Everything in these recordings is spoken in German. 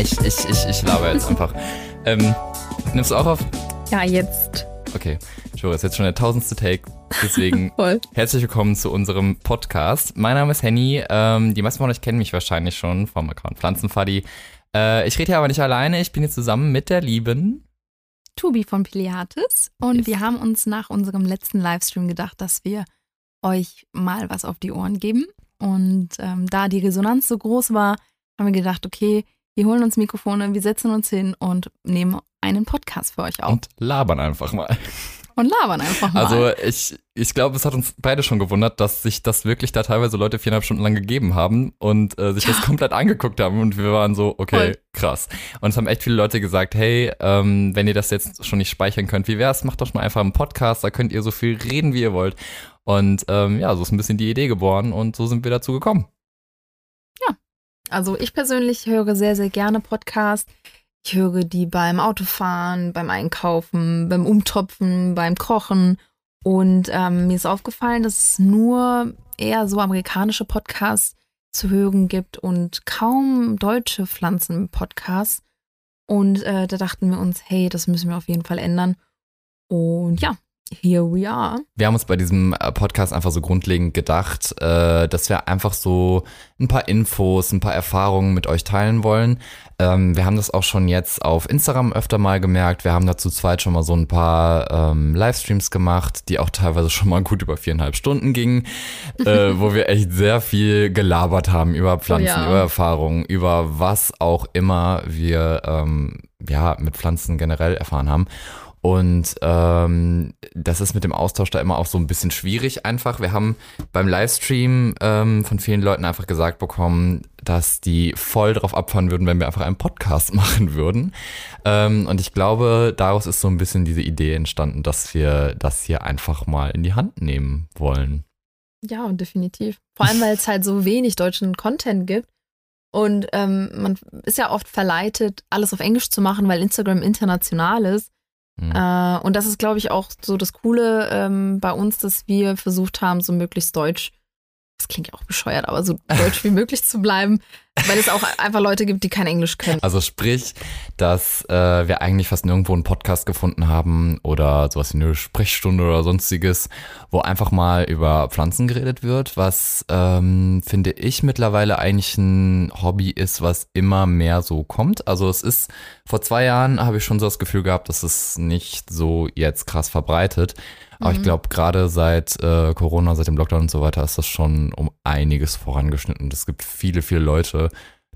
Ich, ich, ich, ich laber jetzt einfach. Ähm, nimmst du auch auf? Ja, jetzt. Okay, ist jetzt schon der tausendste Take. Deswegen herzlich willkommen zu unserem Podcast. Mein Name ist Henny. Ähm, die meisten von euch kennen mich wahrscheinlich schon vom Account Pflanzenfuddy. Äh, ich rede hier aber nicht alleine. Ich bin hier zusammen mit der lieben. Tubi von Piliatis. Und Yes. wir haben uns nach unserem letzten Livestream gedacht, dass wir euch mal was auf die Ohren geben. Und ähm, da die Resonanz so groß war, haben wir gedacht, okay, wir holen uns Mikrofone, wir setzen uns hin und nehmen einen Podcast für euch auf. Und labern einfach mal. Und labern einfach mal. Also ich, ich glaube, es hat uns beide schon gewundert, dass sich das wirklich da teilweise Leute viereinhalb Stunden lang gegeben haben und äh, sich das Ja. komplett angeguckt haben und wir waren so, okay, Voll. krass. Und es haben echt viele Leute gesagt, hey, ähm, wenn ihr das jetzt schon nicht speichern könnt, wie wär's, macht doch mal einfach einen Podcast, da könnt ihr so viel reden, wie ihr wollt. Und ähm, ja, so ist ein bisschen die Idee geboren und so sind wir dazu gekommen. Also ich persönlich höre sehr, sehr gerne Podcasts. Ich höre die beim Autofahren, beim Einkaufen, beim Umtopfen, beim Kochen. Und ähm, mir ist aufgefallen, dass es nur eher so amerikanische Podcasts zu hören gibt und kaum deutsche Pflanzen-Podcasts. Und äh, da dachten wir uns, hey, das müssen wir auf jeden Fall ändern. Und ja, here we are. Wir haben uns bei diesem äh, Podcast einfach so grundlegend gedacht, äh, dass wir einfach so ein paar Infos, ein paar Erfahrungen mit euch teilen wollen. Ähm, wir haben das auch schon jetzt auf Instagram öfter mal gemerkt. Wir haben dazu zweit schon mal so ein paar ähm, Livestreams gemacht, die auch teilweise schon mal gut über viereinhalb Stunden gingen, äh, wo wir echt sehr viel gelabert haben über Pflanzen, ja. über Erfahrungen, über was auch immer wir ähm, ja mit Pflanzen generell erfahren haben. Und ähm, das ist mit dem Austausch da immer auch so ein bisschen schwierig einfach. Wir haben beim Livestream ähm, von vielen Leuten einfach gesagt bekommen, dass die voll drauf abfahren würden, wenn wir einfach einen Podcast machen würden. Ähm, und ich glaube, daraus ist so ein bisschen diese Idee entstanden, dass wir das hier einfach mal in die Hand nehmen wollen. Ja, und definitiv. Vor allem, weil es halt so wenig deutschen Content gibt. Und ähm, man ist ja oft verleitet, alles auf Englisch zu machen, weil Instagram international ist. Hm. Äh, und das ist, glaube ich, auch so das Coole ähm, bei uns, dass wir versucht haben, so möglichst deutsch, klingt ja auch bescheuert, aber so deutsch wie möglich zu bleiben, weil es auch einfach Leute gibt, die kein Englisch können. Also sprich, dass äh, wir eigentlich fast nirgendwo einen Podcast gefunden haben oder sowas wie eine Sprechstunde oder sonstiges, wo einfach mal über Pflanzen geredet wird, was ähm, finde ich mittlerweile eigentlich ein Hobby ist, was immer mehr so kommt. Also es ist, vor zwei Jahren habe ich schon so das Gefühl gehabt, dass es nicht so jetzt krass verbreitet. Aber ich Mhm. glaube, gerade seit äh, Corona, seit dem Lockdown und so weiter, ist das schon um einiges vorangeschnitten. Es gibt viele, viele Leute,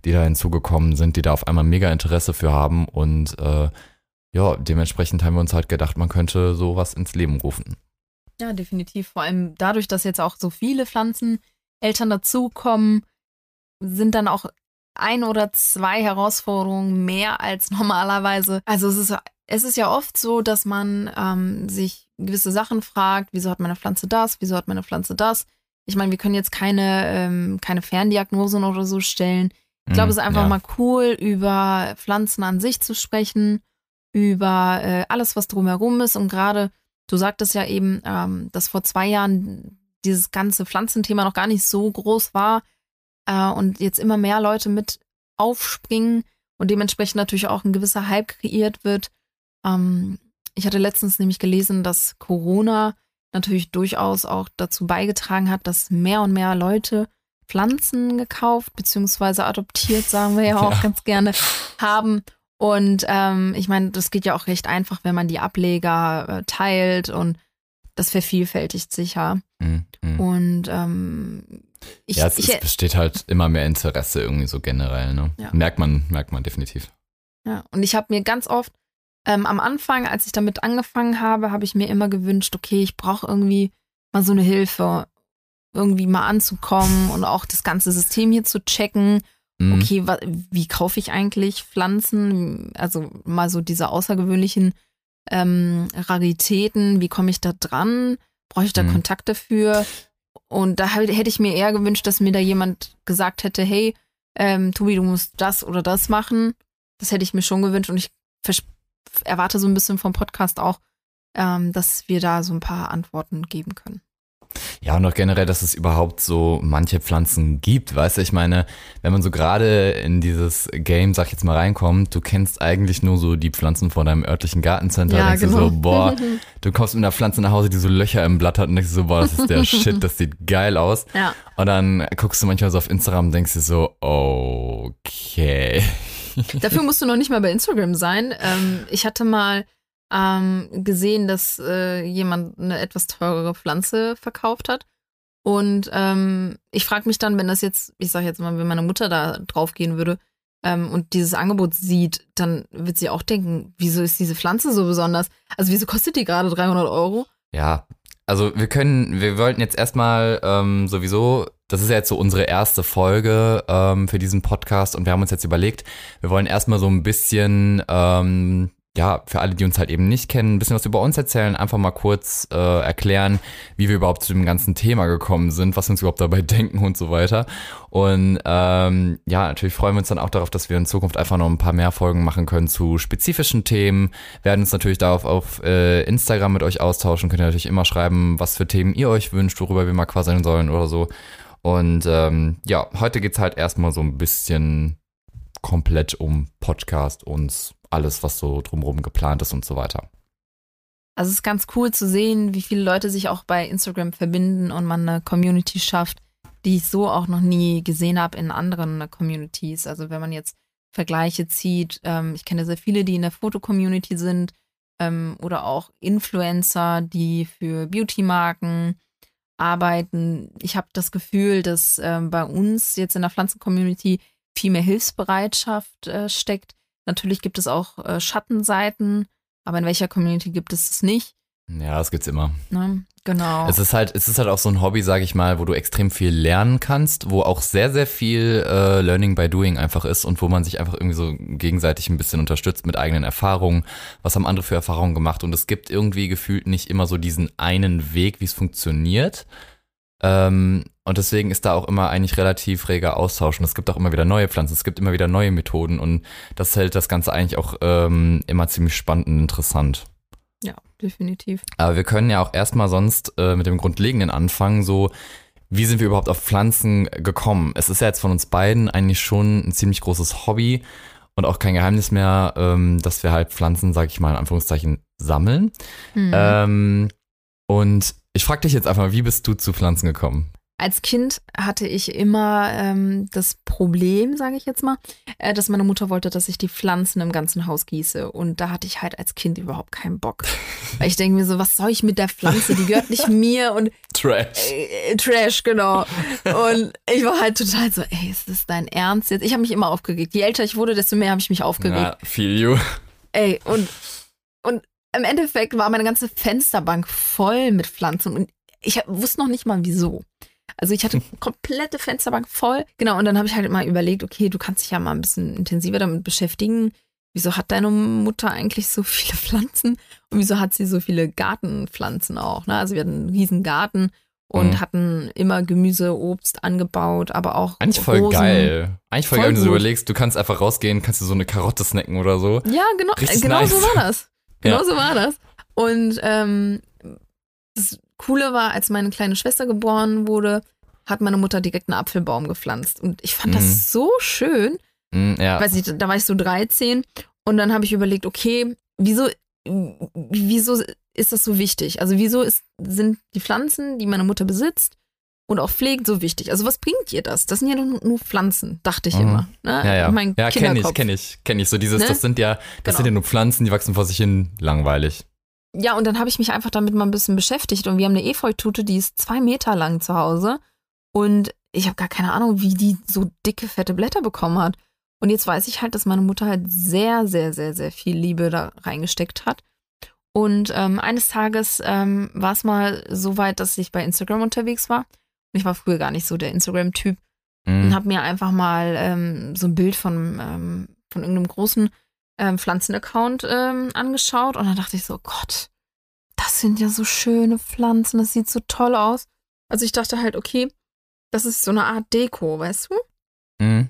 die da hinzugekommen sind, die da auf einmal mega Interesse für haben. Und äh, ja, dementsprechend haben wir uns halt gedacht, man könnte sowas ins Leben rufen. Ja, definitiv. Vor allem dadurch, dass jetzt auch so viele Pflanzeneltern dazukommen, sind dann auch ein oder zwei Herausforderungen mehr als normalerweise. Also es ist, es ist ja oft so, dass man ähm, sich gewisse Sachen fragt, wieso hat meine Pflanze das, wieso hat meine Pflanze das. Ich meine, wir können jetzt keine, ähm, keine Ferndiagnosen oder so stellen. Ich glaube, es ist einfach Mhm, ja. mal cool, über Pflanzen an sich zu sprechen, über äh, alles, was drumherum ist. Und gerade, du sagtest ja eben, ähm, dass vor zwei Jahren dieses ganze Pflanzenthema noch gar nicht so groß war äh, und jetzt immer mehr Leute mit aufspringen und dementsprechend natürlich auch ein gewisser Hype kreiert wird. Ähm, ich hatte letztens nämlich gelesen, dass Corona natürlich durchaus auch dazu beigetragen hat, dass mehr und mehr Leute Pflanzen gekauft beziehungsweise adoptiert, sagen wir ja auch Ja. ganz gerne, haben. Und ähm, ich meine, das geht ja auch recht einfach, wenn man die Ableger äh, teilt und das vervielfältigt sich ja. Mhm, mhm. Und ähm, ich, ja, es, ich, es besteht halt immer mehr Interesse irgendwie so generell. Ne? Ja. Merkt man, merkt man definitiv. Ja, und ich habe mir ganz oft ähm, am Anfang, als ich damit angefangen habe, habe ich mir immer gewünscht, okay, ich brauche irgendwie mal so eine Hilfe, irgendwie mal anzukommen und auch das ganze System hier zu checken. Mhm. Okay, wie kaufe ich eigentlich Pflanzen? Also mal so diese außergewöhnlichen ähm, Raritäten, wie komme ich da dran? Brauche ich da Mhm. Kontakt dafür? Und da hätte ich mir eher gewünscht, dass mir da jemand gesagt hätte, hey, ähm, Tobi, du musst das oder das machen. Das hätte ich mir schon gewünscht und ich erwarte so ein bisschen vom Podcast auch, ähm, dass wir da so ein paar Antworten geben können. Ja, und auch generell, dass es überhaupt so manche Pflanzen gibt, weißt du, ich meine, wenn man so gerade in dieses Game, sag ich jetzt mal, reinkommt, du kennst eigentlich nur so die Pflanzen von deinem örtlichen Gartencenter, ja, denkst genau. du so, boah, du kommst mit einer Pflanze nach Hause, die so Löcher im Blatt hat und denkst so, boah, das ist der Shit, das sieht geil aus. Ja. Und dann guckst du manchmal so auf Instagram und denkst dir so, okay. Dafür musst du noch nicht mal bei Instagram sein. Ähm, ich hatte mal ähm, gesehen, dass äh, jemand eine etwas teurere Pflanze verkauft hat. Und ähm, ich frage mich dann, wenn das jetzt, ich sage jetzt mal, wenn meine Mutter da drauf gehen würde ähm, und dieses Angebot sieht, dann wird sie auch denken, wieso ist diese Pflanze so besonders? Also wieso kostet die gerade 300 Euro? Ja, also wir können, wir wollten jetzt erstmal ähm, sowieso, das ist ja jetzt so unsere erste Folge ähm, für diesen Podcast und wir haben uns jetzt überlegt, wir wollen erstmal so ein bisschen ähm, ja, für alle, die uns halt eben nicht kennen, ein bisschen was über uns erzählen, einfach mal kurz äh, erklären, wie wir überhaupt zu dem ganzen Thema gekommen sind, was wir uns überhaupt dabei denken und so weiter. Und ähm, ja, natürlich freuen wir uns dann auch darauf, dass wir in Zukunft einfach noch ein paar mehr Folgen machen können zu spezifischen Themen. werden uns natürlich darauf auf äh, Instagram mit euch austauschen, könnt ihr natürlich immer schreiben, was für Themen ihr euch wünscht, worüber wir mal quasseln sollen oder so. Und ähm, ja, heute geht's halt erstmal so ein bisschen komplett um Podcast, uns alles, was so drumherum geplant ist und so weiter. Also es ist ganz cool zu sehen, wie viele Leute sich auch bei Instagram verbinden und man eine Community schafft, die ich so auch noch nie gesehen habe in anderen Communities. Also wenn man jetzt Vergleiche zieht, ähm, ich kenne sehr viele, die in der Foto-Community sind ähm, oder auch Influencer, die für Beauty-Marken arbeiten. Ich habe das Gefühl, dass ähm, bei uns jetzt in der Pflanzen-Community viel mehr Hilfsbereitschaft äh, steckt, Natürlich gibt es auch äh, Schattenseiten, aber in welcher Community gibt es es nicht? Ja, das gibt's immer. Ne? Genau. Es ist halt, es ist halt auch so ein Hobby, sage ich mal, wo du extrem viel lernen kannst, wo auch sehr, sehr viel äh, Learning by Doing einfach ist und wo man sich einfach irgendwie so gegenseitig ein bisschen unterstützt mit eigenen Erfahrungen. Was haben andere für Erfahrungen gemacht? Und es gibt irgendwie gefühlt nicht immer so diesen einen Weg, wie es funktioniert. Ähm, und deswegen ist da auch immer eigentlich relativ reger Austausch. Und es gibt auch immer wieder neue Pflanzen, es gibt immer wieder neue Methoden und das hält das Ganze eigentlich auch ähm, immer ziemlich spannend und interessant. Ja, definitiv. Aber wir können ja auch erstmal sonst äh, mit dem Grundlegenden anfangen, so wie sind wir überhaupt auf Pflanzen gekommen? Es ist ja jetzt von uns beiden eigentlich schon ein ziemlich großes Hobby und auch kein Geheimnis mehr, ähm, dass wir halt Pflanzen, sag ich mal in Anführungszeichen, sammeln. Mhm. Ähm, und ich frage dich jetzt einfach wie bist du zu Pflanzen gekommen? Als Kind hatte ich immer ähm, das Problem, sage ich jetzt mal, äh, dass meine Mutter wollte, dass ich die Pflanzen im ganzen Haus gieße. Und da hatte ich halt als Kind überhaupt keinen Bock. Weil ich denke mir so, was soll ich mit der Pflanze? Die gehört nicht mir und Trash. Äh, Trash, genau. Und ich war halt total so, ey, ist das dein Ernst jetzt? Ich habe mich immer aufgeregt. Je älter ich wurde, desto mehr habe ich mich aufgeregt. Ja, feel you. Ey, und, und im Endeffekt war meine ganze Fensterbank voll mit Pflanzen und ich wusste noch nicht mal wieso. Also ich hatte komplette Fensterbank voll. Genau, und dann habe ich halt mal überlegt, okay, du kannst dich ja mal ein bisschen intensiver damit beschäftigen. Wieso hat deine Mutter eigentlich so viele Pflanzen? Und wieso hat sie so viele Gartenpflanzen auch? Ne? Also wir hatten einen riesen Garten und mhm. hatten immer Gemüse, Obst angebaut, aber auch. Eigentlich voll Rosen. geil. Eigentlich voll, voll geil, wenn du so überlegst, du kannst einfach rausgehen, kannst du so eine Karotte snacken oder so. Ja, genau, genau nice. so war das. Genau ja. so war das. Und ähm, das Coole war, als meine kleine Schwester geboren wurde, hat meine Mutter direkt einen Apfelbaum gepflanzt. Und ich fand mhm. das so schön. Mhm, ja. Weiß nicht, da war ich so 13 und dann habe ich überlegt, okay, wieso, wieso ist das so wichtig? Also wieso ist, sind die Pflanzen, die meine Mutter besitzt und auch pflegt, so wichtig? Also was bringt ihr das? Das sind ja nur, nur Pflanzen, dachte ich mhm. immer. Ne? Ja, ja. Mein ja, kenne ich, kenne ich, kenne ich. So dieses, ne? das sind ja, das genau. sind ja nur Pflanzen, die wachsen vor sich hin, langweilig. Ja, und dann habe ich mich einfach damit mal ein bisschen beschäftigt und wir haben eine Efeutute, die ist zwei Meter lang zu Hause und ich habe gar keine Ahnung, wie die so dicke, fette Blätter bekommen hat. Und jetzt weiß ich halt, dass meine Mutter halt sehr, sehr, sehr, sehr viel Liebe da reingesteckt hat. Und ähm, eines Tages ähm, war es mal so weit, dass ich bei Instagram unterwegs war. Ich war früher gar nicht so der Instagram-Typ. Mhm. Und habe mir einfach mal ähm, so ein Bild von, ähm, von irgendeinem großen ähm, Pflanzenaccount ähm, angeschaut und dann dachte ich so, Gott, das sind ja so schöne Pflanzen, das sieht so toll aus. Also ich dachte halt, okay, das ist so eine Art Deko, weißt du? Mhm.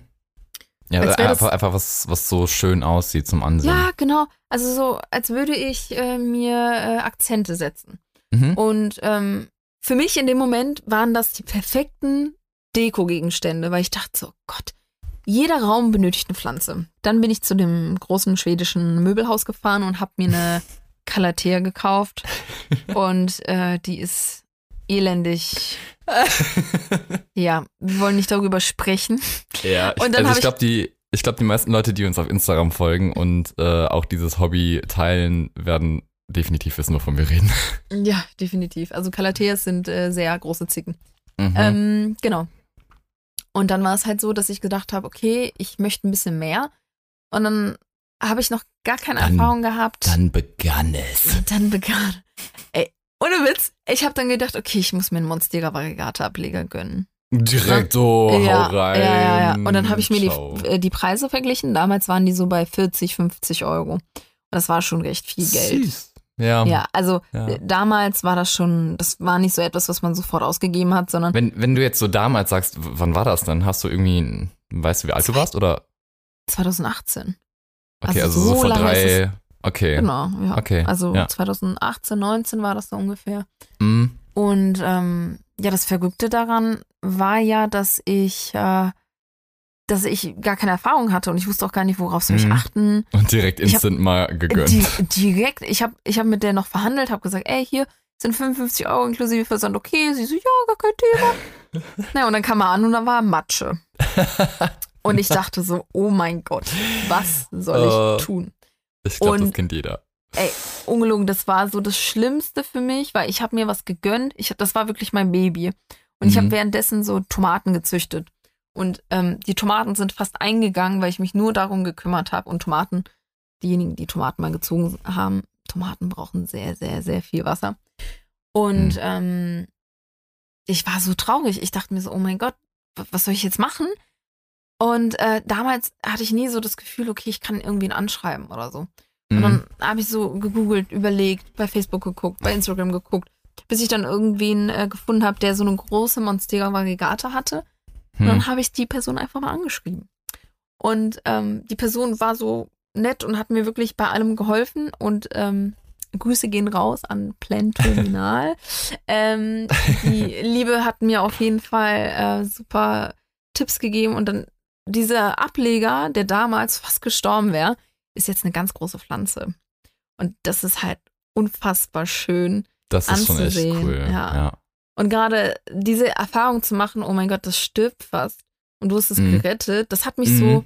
Ja, Als wär das- einfach, einfach was, was so schön aussieht zum Ansehen. Ja, genau. Also so, als würde ich äh, mir äh, Akzente setzen. Mhm. Und ähm, für mich in dem Moment waren das die perfekten Deko-Gegenstände, weil ich dachte so, Gott, jeder Raum benötigt eine Pflanze. Dann bin ich zu dem großen schwedischen Möbelhaus gefahren und habe mir eine Calathea gekauft. Und äh, die ist elendig. Ja, wir wollen nicht darüber sprechen. Ja, ich, also ich- glaube, die, ich glaube, die meisten Leute, die uns auf Instagram folgen und äh, auch dieses Hobby teilen, werden definitiv wissen, wovon wir reden. Ja, definitiv. Also Calatheas sind äh, sehr große Zicken. Mhm. Ähm, genau. Und dann war es halt so, dass ich gedacht habe, okay, ich möchte ein bisschen mehr. Und dann habe ich noch gar keine Dann- Erfahrung gehabt. Dann begann es. Und dann begann. Ey, ohne Witz, ich habe dann gedacht, okay, ich muss mir einen Monstera Variegata Ableger gönnen. Direkt so, ja, hau rein. ja, ja, ja. Und dann habe ich mir die, äh, die Preise verglichen. Damals waren die so bei 40, 50 Euro. Und das war schon recht viel Geld. Süß. Ja. Ja, also Ja. äh, damals war das schon, das war nicht so etwas, was man sofort ausgegeben hat, sondern Wenn, wenn du jetzt so damals sagst, wann war das dann? Hast du irgendwie, weißt du, wie alt du warst? Oder? 2018. Okay, Also also, so, so vor drei. Okay. Genau, ja. Okay, Also ja. 2018, 19 war das so ungefähr. Mhm. Und ähm, ja, das Verrückte daran war ja, dass ich, äh, dass ich gar keine Erfahrung hatte und ich wusste auch gar nicht, worauf soll ich Mhm. achten. Und direkt Ich hab- instant mal gegönnt. Die, direkt, ich habe ich hab mit der noch verhandelt, habe gesagt, ey, hier sind 55 Euro inklusive Versand, okay. Sie so, ja, gar kein Thema. Na, und dann kam er an und da war Matsche. Und ich dachte so, oh mein Gott, was soll Äh. ich tun? ich glaube, das kennt jeder. ungelogen, das war so das Schlimmste für mich, weil ich habe mir was gegönnt. Ich, das war wirklich mein Baby. Und ich habe Mhm. währenddessen so Tomaten gezüchtet. Und ähm, die Tomaten sind fast eingegangen, weil ich mich nur darum gekümmert habe. Und Tomaten, diejenigen, die Tomaten mal gezogen haben, Tomaten brauchen sehr, sehr, sehr viel Wasser. Und Mhm. ähm, ich war so traurig. Ich dachte mir so, oh mein Gott, wa- was soll ich jetzt machen? Und äh, damals hatte ich nie so das Gefühl, okay, ich kann irgendwen anschreiben oder so. Und Mhm. dann habe ich so gegoogelt, überlegt, bei Facebook geguckt, bei Instagram geguckt, bis ich dann irgendwen äh, gefunden habe, der so eine große Monstera Variegata hatte. Und Hm. dann habe ich die Person einfach mal angeschrieben. Und ähm, die Person war so nett und hat mir wirklich bei allem geholfen. Und ähm, Grüße gehen raus an Plan Terminal. ähm, die Liebe hat mir auf jeden Fall äh, super Tipps gegeben. Und dann dieser Ableger, der damals fast gestorben wäre, ist jetzt eine ganz große Pflanze. Und das ist halt unfassbar schön. Das ist schon echt anzusehen, cool. ja. Ja. Und gerade diese Erfahrung zu machen, oh mein Gott, das stirbt fast. Und du hast es Mhm. gerettet, das hat mich Mhm. so,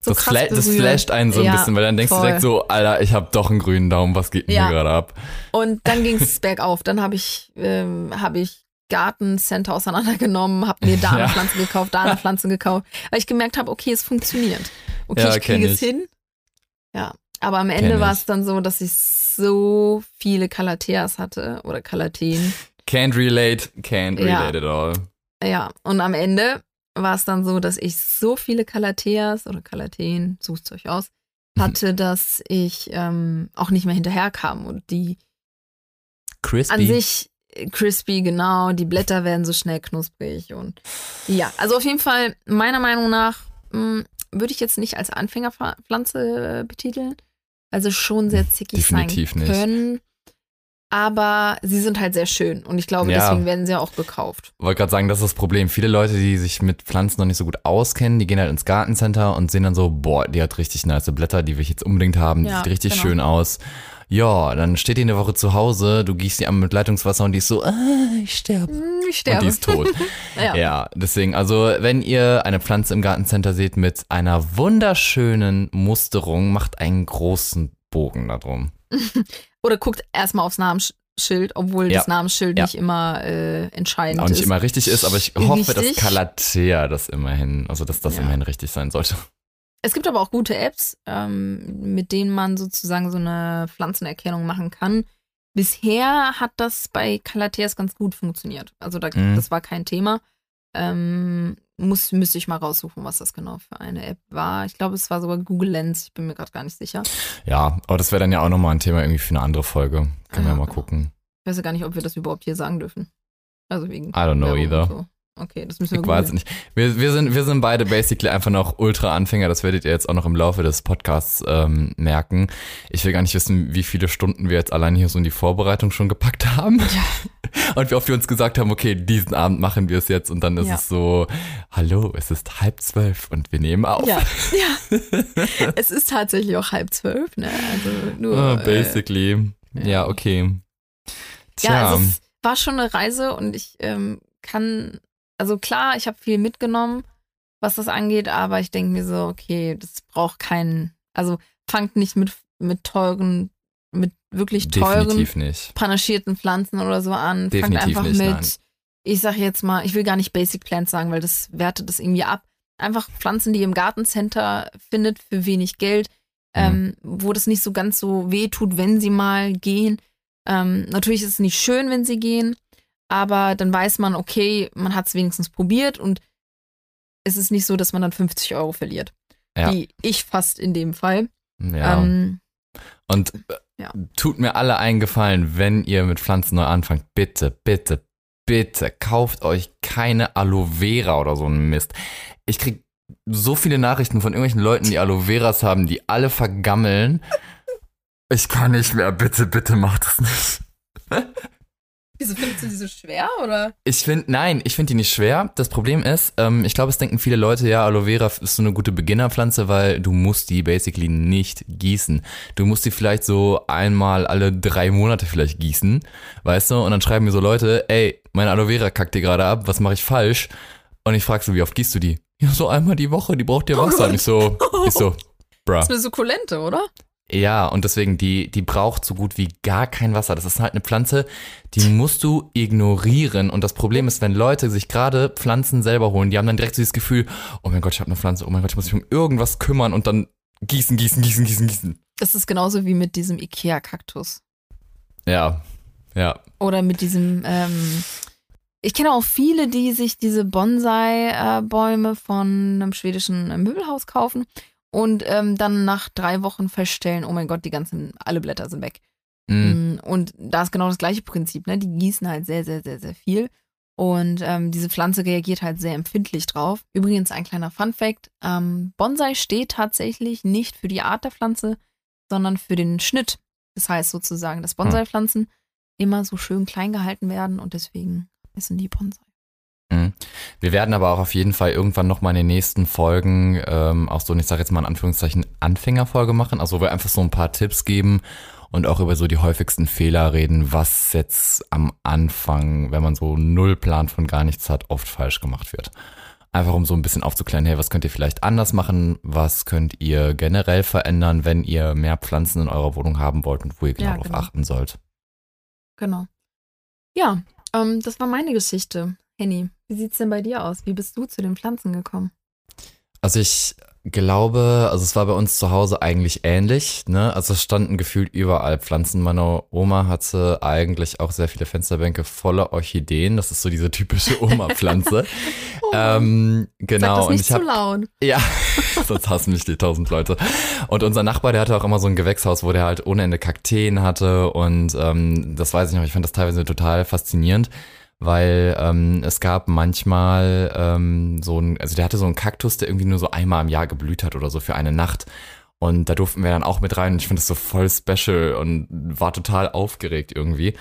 so das, krass das flasht einen so ein Ja, bisschen, weil dann denkst voll. du direkt so, Alter, ich habe doch einen grünen Daumen, was geht denn Ja. hier gerade ab? Und dann ging es bergauf. Dann habe ich, ähm, habe ich Gartencenter auseinandergenommen, habe mir da eine Ja. Pflanze gekauft, da eine Pflanze gekauft, weil ich gemerkt habe, okay, es funktioniert. Okay, ich kriege es hin. Ja, aber am Ende war es dann so, dass ich so viele Calatheas hatte oder Calatheen. Can't relate, can't Ja. relate at all. Ja, und am Ende war es dann so, dass ich so viele Calatheas oder Calatheen, sucht's euch aus, hatte, dass ich ähm, auch nicht mehr hinterherkam und die Crispy. an sich äh, crispy, genau, die Blätter werden so schnell knusprig und ja, also auf jeden Fall meiner Meinung nach mh, würde ich jetzt nicht als Anfängerpflanze äh, betiteln, also schon sehr zickig Definitiv sein nicht. Aber sie sind halt sehr schön und ich glaube, Ja. deswegen werden sie ja auch gekauft. wollte gerade sagen, das ist das Problem. Viele Leute, die sich mit Pflanzen noch nicht so gut auskennen, die gehen halt ins Gartencenter und sehen dann so, boah, die hat richtig nice Blätter, die will ich jetzt unbedingt haben, die Ja, sieht richtig genau. schön aus. Ja, dann steht die eine Woche zu Hause, du gießt die an mit Leitungswasser und die ist so, ah, ich sterbe. Hm, Ich Und sterbe. die ist tot. ja. Ja, deswegen, also wenn ihr eine Pflanze im Gartencenter seht mit einer wunderschönen Musterung, macht einen großen Bogen darum. Oder guckt erstmal aufs Namensschild, obwohl Ja. das Namensschild Ja. nicht immer äh, entscheidend Auch nicht ist. immer richtig ist, aber ich hoffe, dass. Calathea das immerhin, also dass das Ja. immerhin richtig sein sollte. Es gibt aber auch gute Apps, ähm, mit denen man sozusagen so eine Pflanzenerkennung machen kann. Bisher hat das bei Calatheas ganz gut funktioniert. Also da, Mhm. das war kein Thema. Ähm, muss, müsste ich mal raussuchen, was das genau für eine App war. Ich glaube, es war sogar Google Lens. Ich bin mir gerade gar nicht sicher. Ja, aber das wäre dann ja auch nochmal ein Thema irgendwie für eine andere Folge. Können wir Ja, mal gucken. Ich weiß ja gar nicht, ob wir das überhaupt hier sagen dürfen. Also wegen. I don't know Werbung either. So. Okay, das müssen wir Ich weiß googeln. nicht. Wir, wir, sind, wir sind beide basically einfach noch Ultra-Anfänger. Das werdet ihr jetzt auch noch im Laufe des Podcasts ähm, merken. Ich will gar nicht wissen, wie viele Stunden wir jetzt allein hier so in die Vorbereitung schon gepackt haben. Und wie oft wir uns gesagt haben, okay, diesen Abend machen wir es jetzt. Und dann ist Ja. es so, hallo, es ist halb zwölf und wir nehmen auf. Ja, ja. es ist tatsächlich auch halb zwölf, ne? Also nur. Äh, basically. ja. okay. Tja. Ja, also es war schon eine Reise und ich ähm, kann, also klar, ich habe viel mitgenommen, was das angeht, aber ich denke mir so, okay, das braucht keinen, also fangt nicht mit, mit teuren, mit wirklich teuren, panaschierten Pflanzen oder so an. Definitiv fangt einfach nicht, mit, nein. ich sag jetzt mal, ich will gar nicht Basic Plants sagen, weil das wertet das irgendwie ab. Einfach Pflanzen, die ihr im Gartencenter findet für wenig Geld, ähm, wo das nicht so ganz so weh tut, wenn sie mal gehen. Ähm, natürlich ist es nicht schön, wenn sie gehen, aber dann weiß man, okay, man hat es wenigstens probiert und es ist nicht so, dass man dann 50 Euro verliert. Ja. Die ich fast in dem Fall. Ja. Ähm, Und äh, Ja. tut mir alle einen Gefallen, wenn ihr mit Pflanzen neu anfangt, bitte, bitte, bitte kauft euch keine Aloe Vera oder so einen Mist. Ich krieg so viele Nachrichten von irgendwelchen Leuten, die Aloe Veras haben, die alle vergammeln. Ich kann nicht mehr, bitte, bitte macht das nicht. Wieso findest du die so schwer, oder? Ich finde, nein, ich finde die nicht schwer. Das Problem ist, ähm, ich glaube, es denken viele Leute, ja, Aloe Vera ist so eine gute Beginnerpflanze, weil du musst die basically nicht gießen. Du musst die vielleicht so einmal alle drei Monate vielleicht gießen, weißt du? Und dann schreiben mir so Leute, ey, meine Aloe Vera kackt dir gerade ab, was mache ich falsch? Und ich frage so, wie oft gießt du die? Ja, so einmal die Woche, die braucht dir Oh Wasser. Und ich so, ich so, bruh. Das ist eine Sukkulente, oder? Ja, und deswegen, die, die braucht so gut wie gar kein Wasser. Das ist halt eine Pflanze, die musst du ignorieren. Und das Problem ist, wenn Leute sich gerade Pflanzen selber holen, die haben dann direkt so dieses Gefühl, oh mein Gott, ich habe eine Pflanze, oh mein Gott, ich muss mich um irgendwas kümmern und dann gießen, gießen, gießen, gießen, gießen. Das ist genauso wie mit diesem Ikea-Kaktus. Ja, ja. Oder mit diesem, ähm, ich kenne auch viele, die sich diese Bonsai-Bäume von einem schwedischen Möbelhaus kaufen und ähm, dann nach drei Wochen feststellen, oh mein Gott, die ganzen, alle Blätter sind weg. Mhm. Mm, Und da ist genau das gleiche Prinzip, ne? Die gießen halt sehr, sehr, sehr, sehr viel. Und ähm, diese Pflanze reagiert halt sehr empfindlich drauf. Übrigens ein kleiner Fun fact, ähm, Bonsai steht tatsächlich nicht für die Art der Pflanze, sondern für den Schnitt. Das heißt sozusagen, dass Bonsai-Pflanzen immer so schön klein gehalten werden und deswegen essen die Bonsai. Mhm. Wir werden aber auch auf jeden Fall irgendwann nochmal in den nächsten Folgen ähm, auch so, ich sage jetzt mal in Anführungszeichen, Anfängerfolge machen. Also wo wir einfach so ein paar Tipps geben und auch über so die häufigsten Fehler reden, was jetzt am Anfang, wenn man so null Plan von gar nichts hat, oft falsch gemacht wird. Einfach um so ein bisschen aufzuklären, hey, was könnt ihr vielleicht anders machen? Was könnt ihr generell verändern, wenn ihr mehr Pflanzen in eurer Wohnung haben wollt und wo ihr genau Ja, darauf genau. achten sollt? Genau. Ja, ähm, das war meine Geschichte. Henny, wie sieht's denn bei dir aus? Wie bist du zu den Pflanzen gekommen? Also ich glaube, also es war bei uns zu Hause eigentlich ähnlich, ne? Also es standen gefühlt überall Pflanzen. Meine Oma hatte eigentlich auch sehr viele Fensterbänke voller Orchideen. Das ist so diese typische Oma-Pflanze. ähm, genau. Sag das und nicht ich zu habe laut. ja, sonst hassen mich die tausend Leute. Und unser Nachbar, der hatte auch immer so ein Gewächshaus, wo der halt ohne Ende Kakteen hatte. Und ähm, das weiß ich noch, ich fand das teilweise total faszinierend, weil ähm, es gab manchmal ähm, so ein, also der hatte so einen Kaktus, der irgendwie nur so einmal im Jahr geblüht hat oder so für eine Nacht. Und da durften wir dann auch mit rein. Und ich finde das so voll special und war total aufgeregt irgendwie.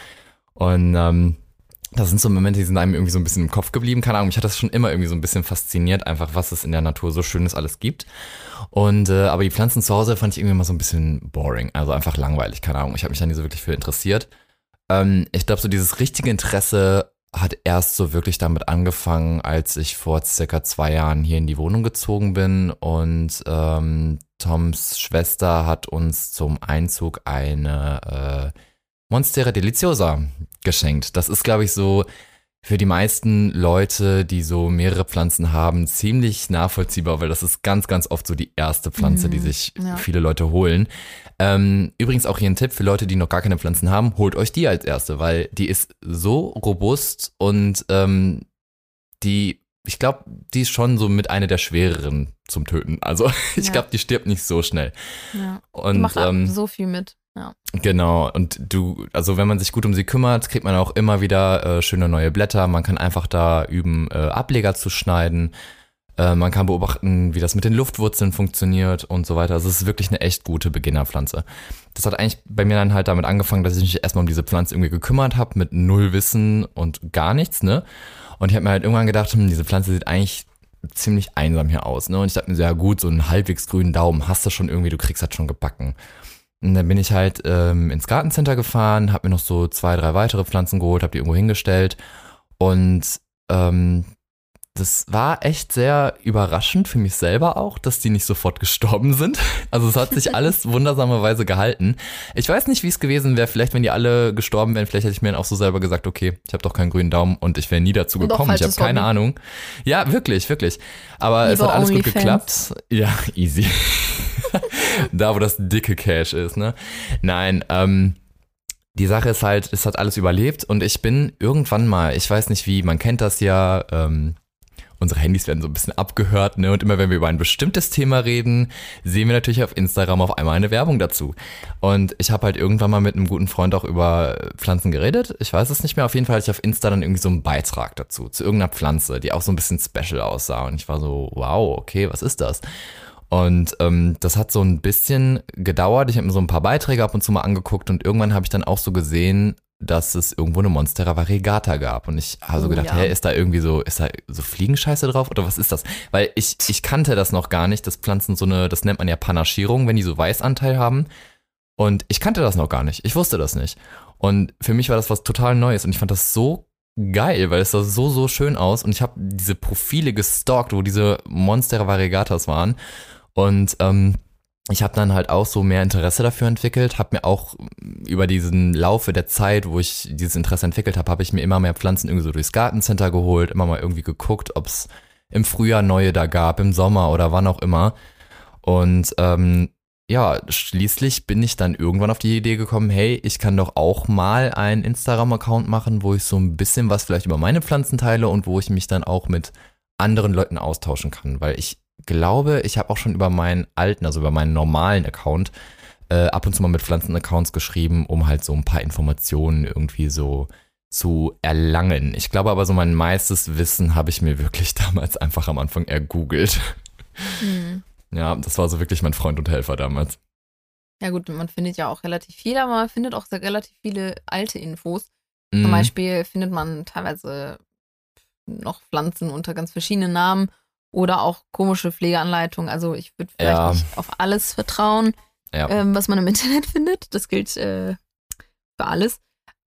Und ähm, das sind so Momente, die sind einem irgendwie so ein bisschen im Kopf geblieben. Keine Ahnung, mich hat das schon immer irgendwie so ein bisschen fasziniert, einfach was es in der Natur so Schönes alles gibt. Und äh, aber die Pflanzen zu Hause fand ich irgendwie immer so ein bisschen boring, also einfach langweilig, keine Ahnung. Ich habe mich da nie so wirklich für interessiert. Ähm, ich glaube, so dieses richtige Interesse hat erst so wirklich damit angefangen, als ich vor circa zwei Jahren hier in die Wohnung gezogen bin und ähm, Toms Schwester hat uns zum Einzug eine äh, Monstera Deliciosa geschenkt. Das ist, glaube ich, so für die meisten Leute, die so mehrere Pflanzen haben, ziemlich nachvollziehbar, weil das ist ganz, ganz oft so die erste Pflanze, Mhm, die sich ja. viele Leute holen. Ähm, übrigens auch hier ein Tipp für Leute, die noch gar keine Pflanzen haben, holt euch die als erste, weil die ist so robust und ähm, die, ich glaube, die ist schon so mit einer der schwereren zum Töten. Also ich Ja. glaube, die stirbt nicht so schnell. Ja. Die Und macht ähm, so viel mit. Genau, und du, also wenn man sich gut um sie kümmert, kriegt man auch immer wieder äh, schöne neue Blätter. Man kann einfach da üben, äh, Ableger zu schneiden. Äh, man kann beobachten, wie das mit den Luftwurzeln funktioniert und so weiter. Also es ist wirklich eine echt gute Beginnerpflanze. Das hat eigentlich bei mir dann halt damit angefangen, dass ich mich erstmal um diese Pflanze irgendwie gekümmert habe, mit null Wissen und gar nichts, ne? Und ich habe mir halt irgendwann gedacht, hm, diese Pflanze sieht eigentlich ziemlich einsam hier aus, ne? Und ich dachte mir so, ja gut, so einen halbwegs grünen Daumen hast du schon irgendwie, du kriegst das schon gebacken. Und dann bin ich halt ähm, ins Gartencenter gefahren, habe mir noch so zwei, drei weitere Pflanzen geholt, habe die irgendwo hingestellt. Und ähm, das war echt sehr überraschend für mich selber auch, dass die nicht sofort gestorben sind. Also es hat sich alles wundersamerweise gehalten. Ich weiß nicht, wie es gewesen wäre. Vielleicht, wenn die alle gestorben wären, vielleicht hätte ich mir dann auch so selber gesagt, okay, ich habe doch keinen grünen Daumen und ich wäre nie dazu gekommen. Ich habe keine. Ahnung. Ja, wirklich, wirklich. Aber Lieber es hat alles gut geklappt. Ja, easy. da, wo das dicke Cash ist, ne? Nein, ähm, die Sache ist halt, es hat alles überlebt und ich bin irgendwann mal, ich weiß nicht wie, man kennt das ja, ähm, unsere Handys werden so ein bisschen abgehört, ne? Und immer wenn wir über ein bestimmtes Thema reden, sehen wir natürlich auf Instagram auf einmal eine Werbung dazu. Und ich habe halt irgendwann mal mit einem guten Freund auch über Pflanzen geredet. Ich weiß es nicht mehr. Auf jeden Fall hatte ich auf Insta dann irgendwie so einen Beitrag dazu, zu irgendeiner Pflanze, die auch so ein bisschen special aussah. Und ich war so, wow, okay, was ist das? Und ähm, das hat so ein bisschen gedauert. Ich habe mir so ein paar Beiträge ab und zu mal angeguckt und irgendwann habe ich dann auch so gesehen, dass es irgendwo eine Monstera variegata gab. Und ich habe so oh, gedacht, ja. hä, ist da irgendwie so, ist da so Fliegenscheiße drauf oder was ist das? Weil ich, ich kannte das noch gar nicht, dass Pflanzen so eine, das nennt man ja Panaschierung, wenn die so Weißanteil haben. Und ich kannte das noch gar nicht. Ich wusste das nicht. Und für mich war das was total Neues und ich fand das so geil, weil es sah so, so schön aus und ich habe diese Profile gestalkt, wo diese Monstera variegatas waren und ähm, ich habe dann halt auch so mehr Interesse dafür entwickelt, habe mir auch über diesen Laufe der Zeit, wo ich dieses Interesse entwickelt habe, habe ich mir immer mehr Pflanzen irgendwie so durchs Gartencenter geholt, immer mal irgendwie geguckt, ob es im Frühjahr neue da gab, im Sommer oder wann auch immer. Und ähm, ja, schließlich bin ich dann irgendwann auf die Idee gekommen, hey, ich kann doch auch mal einen Instagram-Account machen, wo ich so ein bisschen was vielleicht über meine Pflanzen teile und wo ich mich dann auch mit anderen Leuten austauschen kann, weil ich glaube, ich habe auch schon über meinen alten, also über meinen normalen Account, äh, ab und zu mal mit Pflanzen-Accounts geschrieben, um halt so ein paar Informationen irgendwie so zu erlangen. Ich glaube aber so mein meistes Wissen habe ich mir wirklich damals einfach am Anfang ergoogelt. Hm. Ja, das war so wirklich mein Freund und Helfer damals. Ja gut, man findet ja auch relativ viel, aber man findet auch relativ viele alte Infos. Mhm. Zum Beispiel findet man teilweise noch Pflanzen unter ganz verschiedenen Namen oder auch komische Pflegeanleitungen. Also ich würde vielleicht ja. nicht auf alles vertrauen, ja. ähm, was man im Internet findet. Das gilt äh, für alles.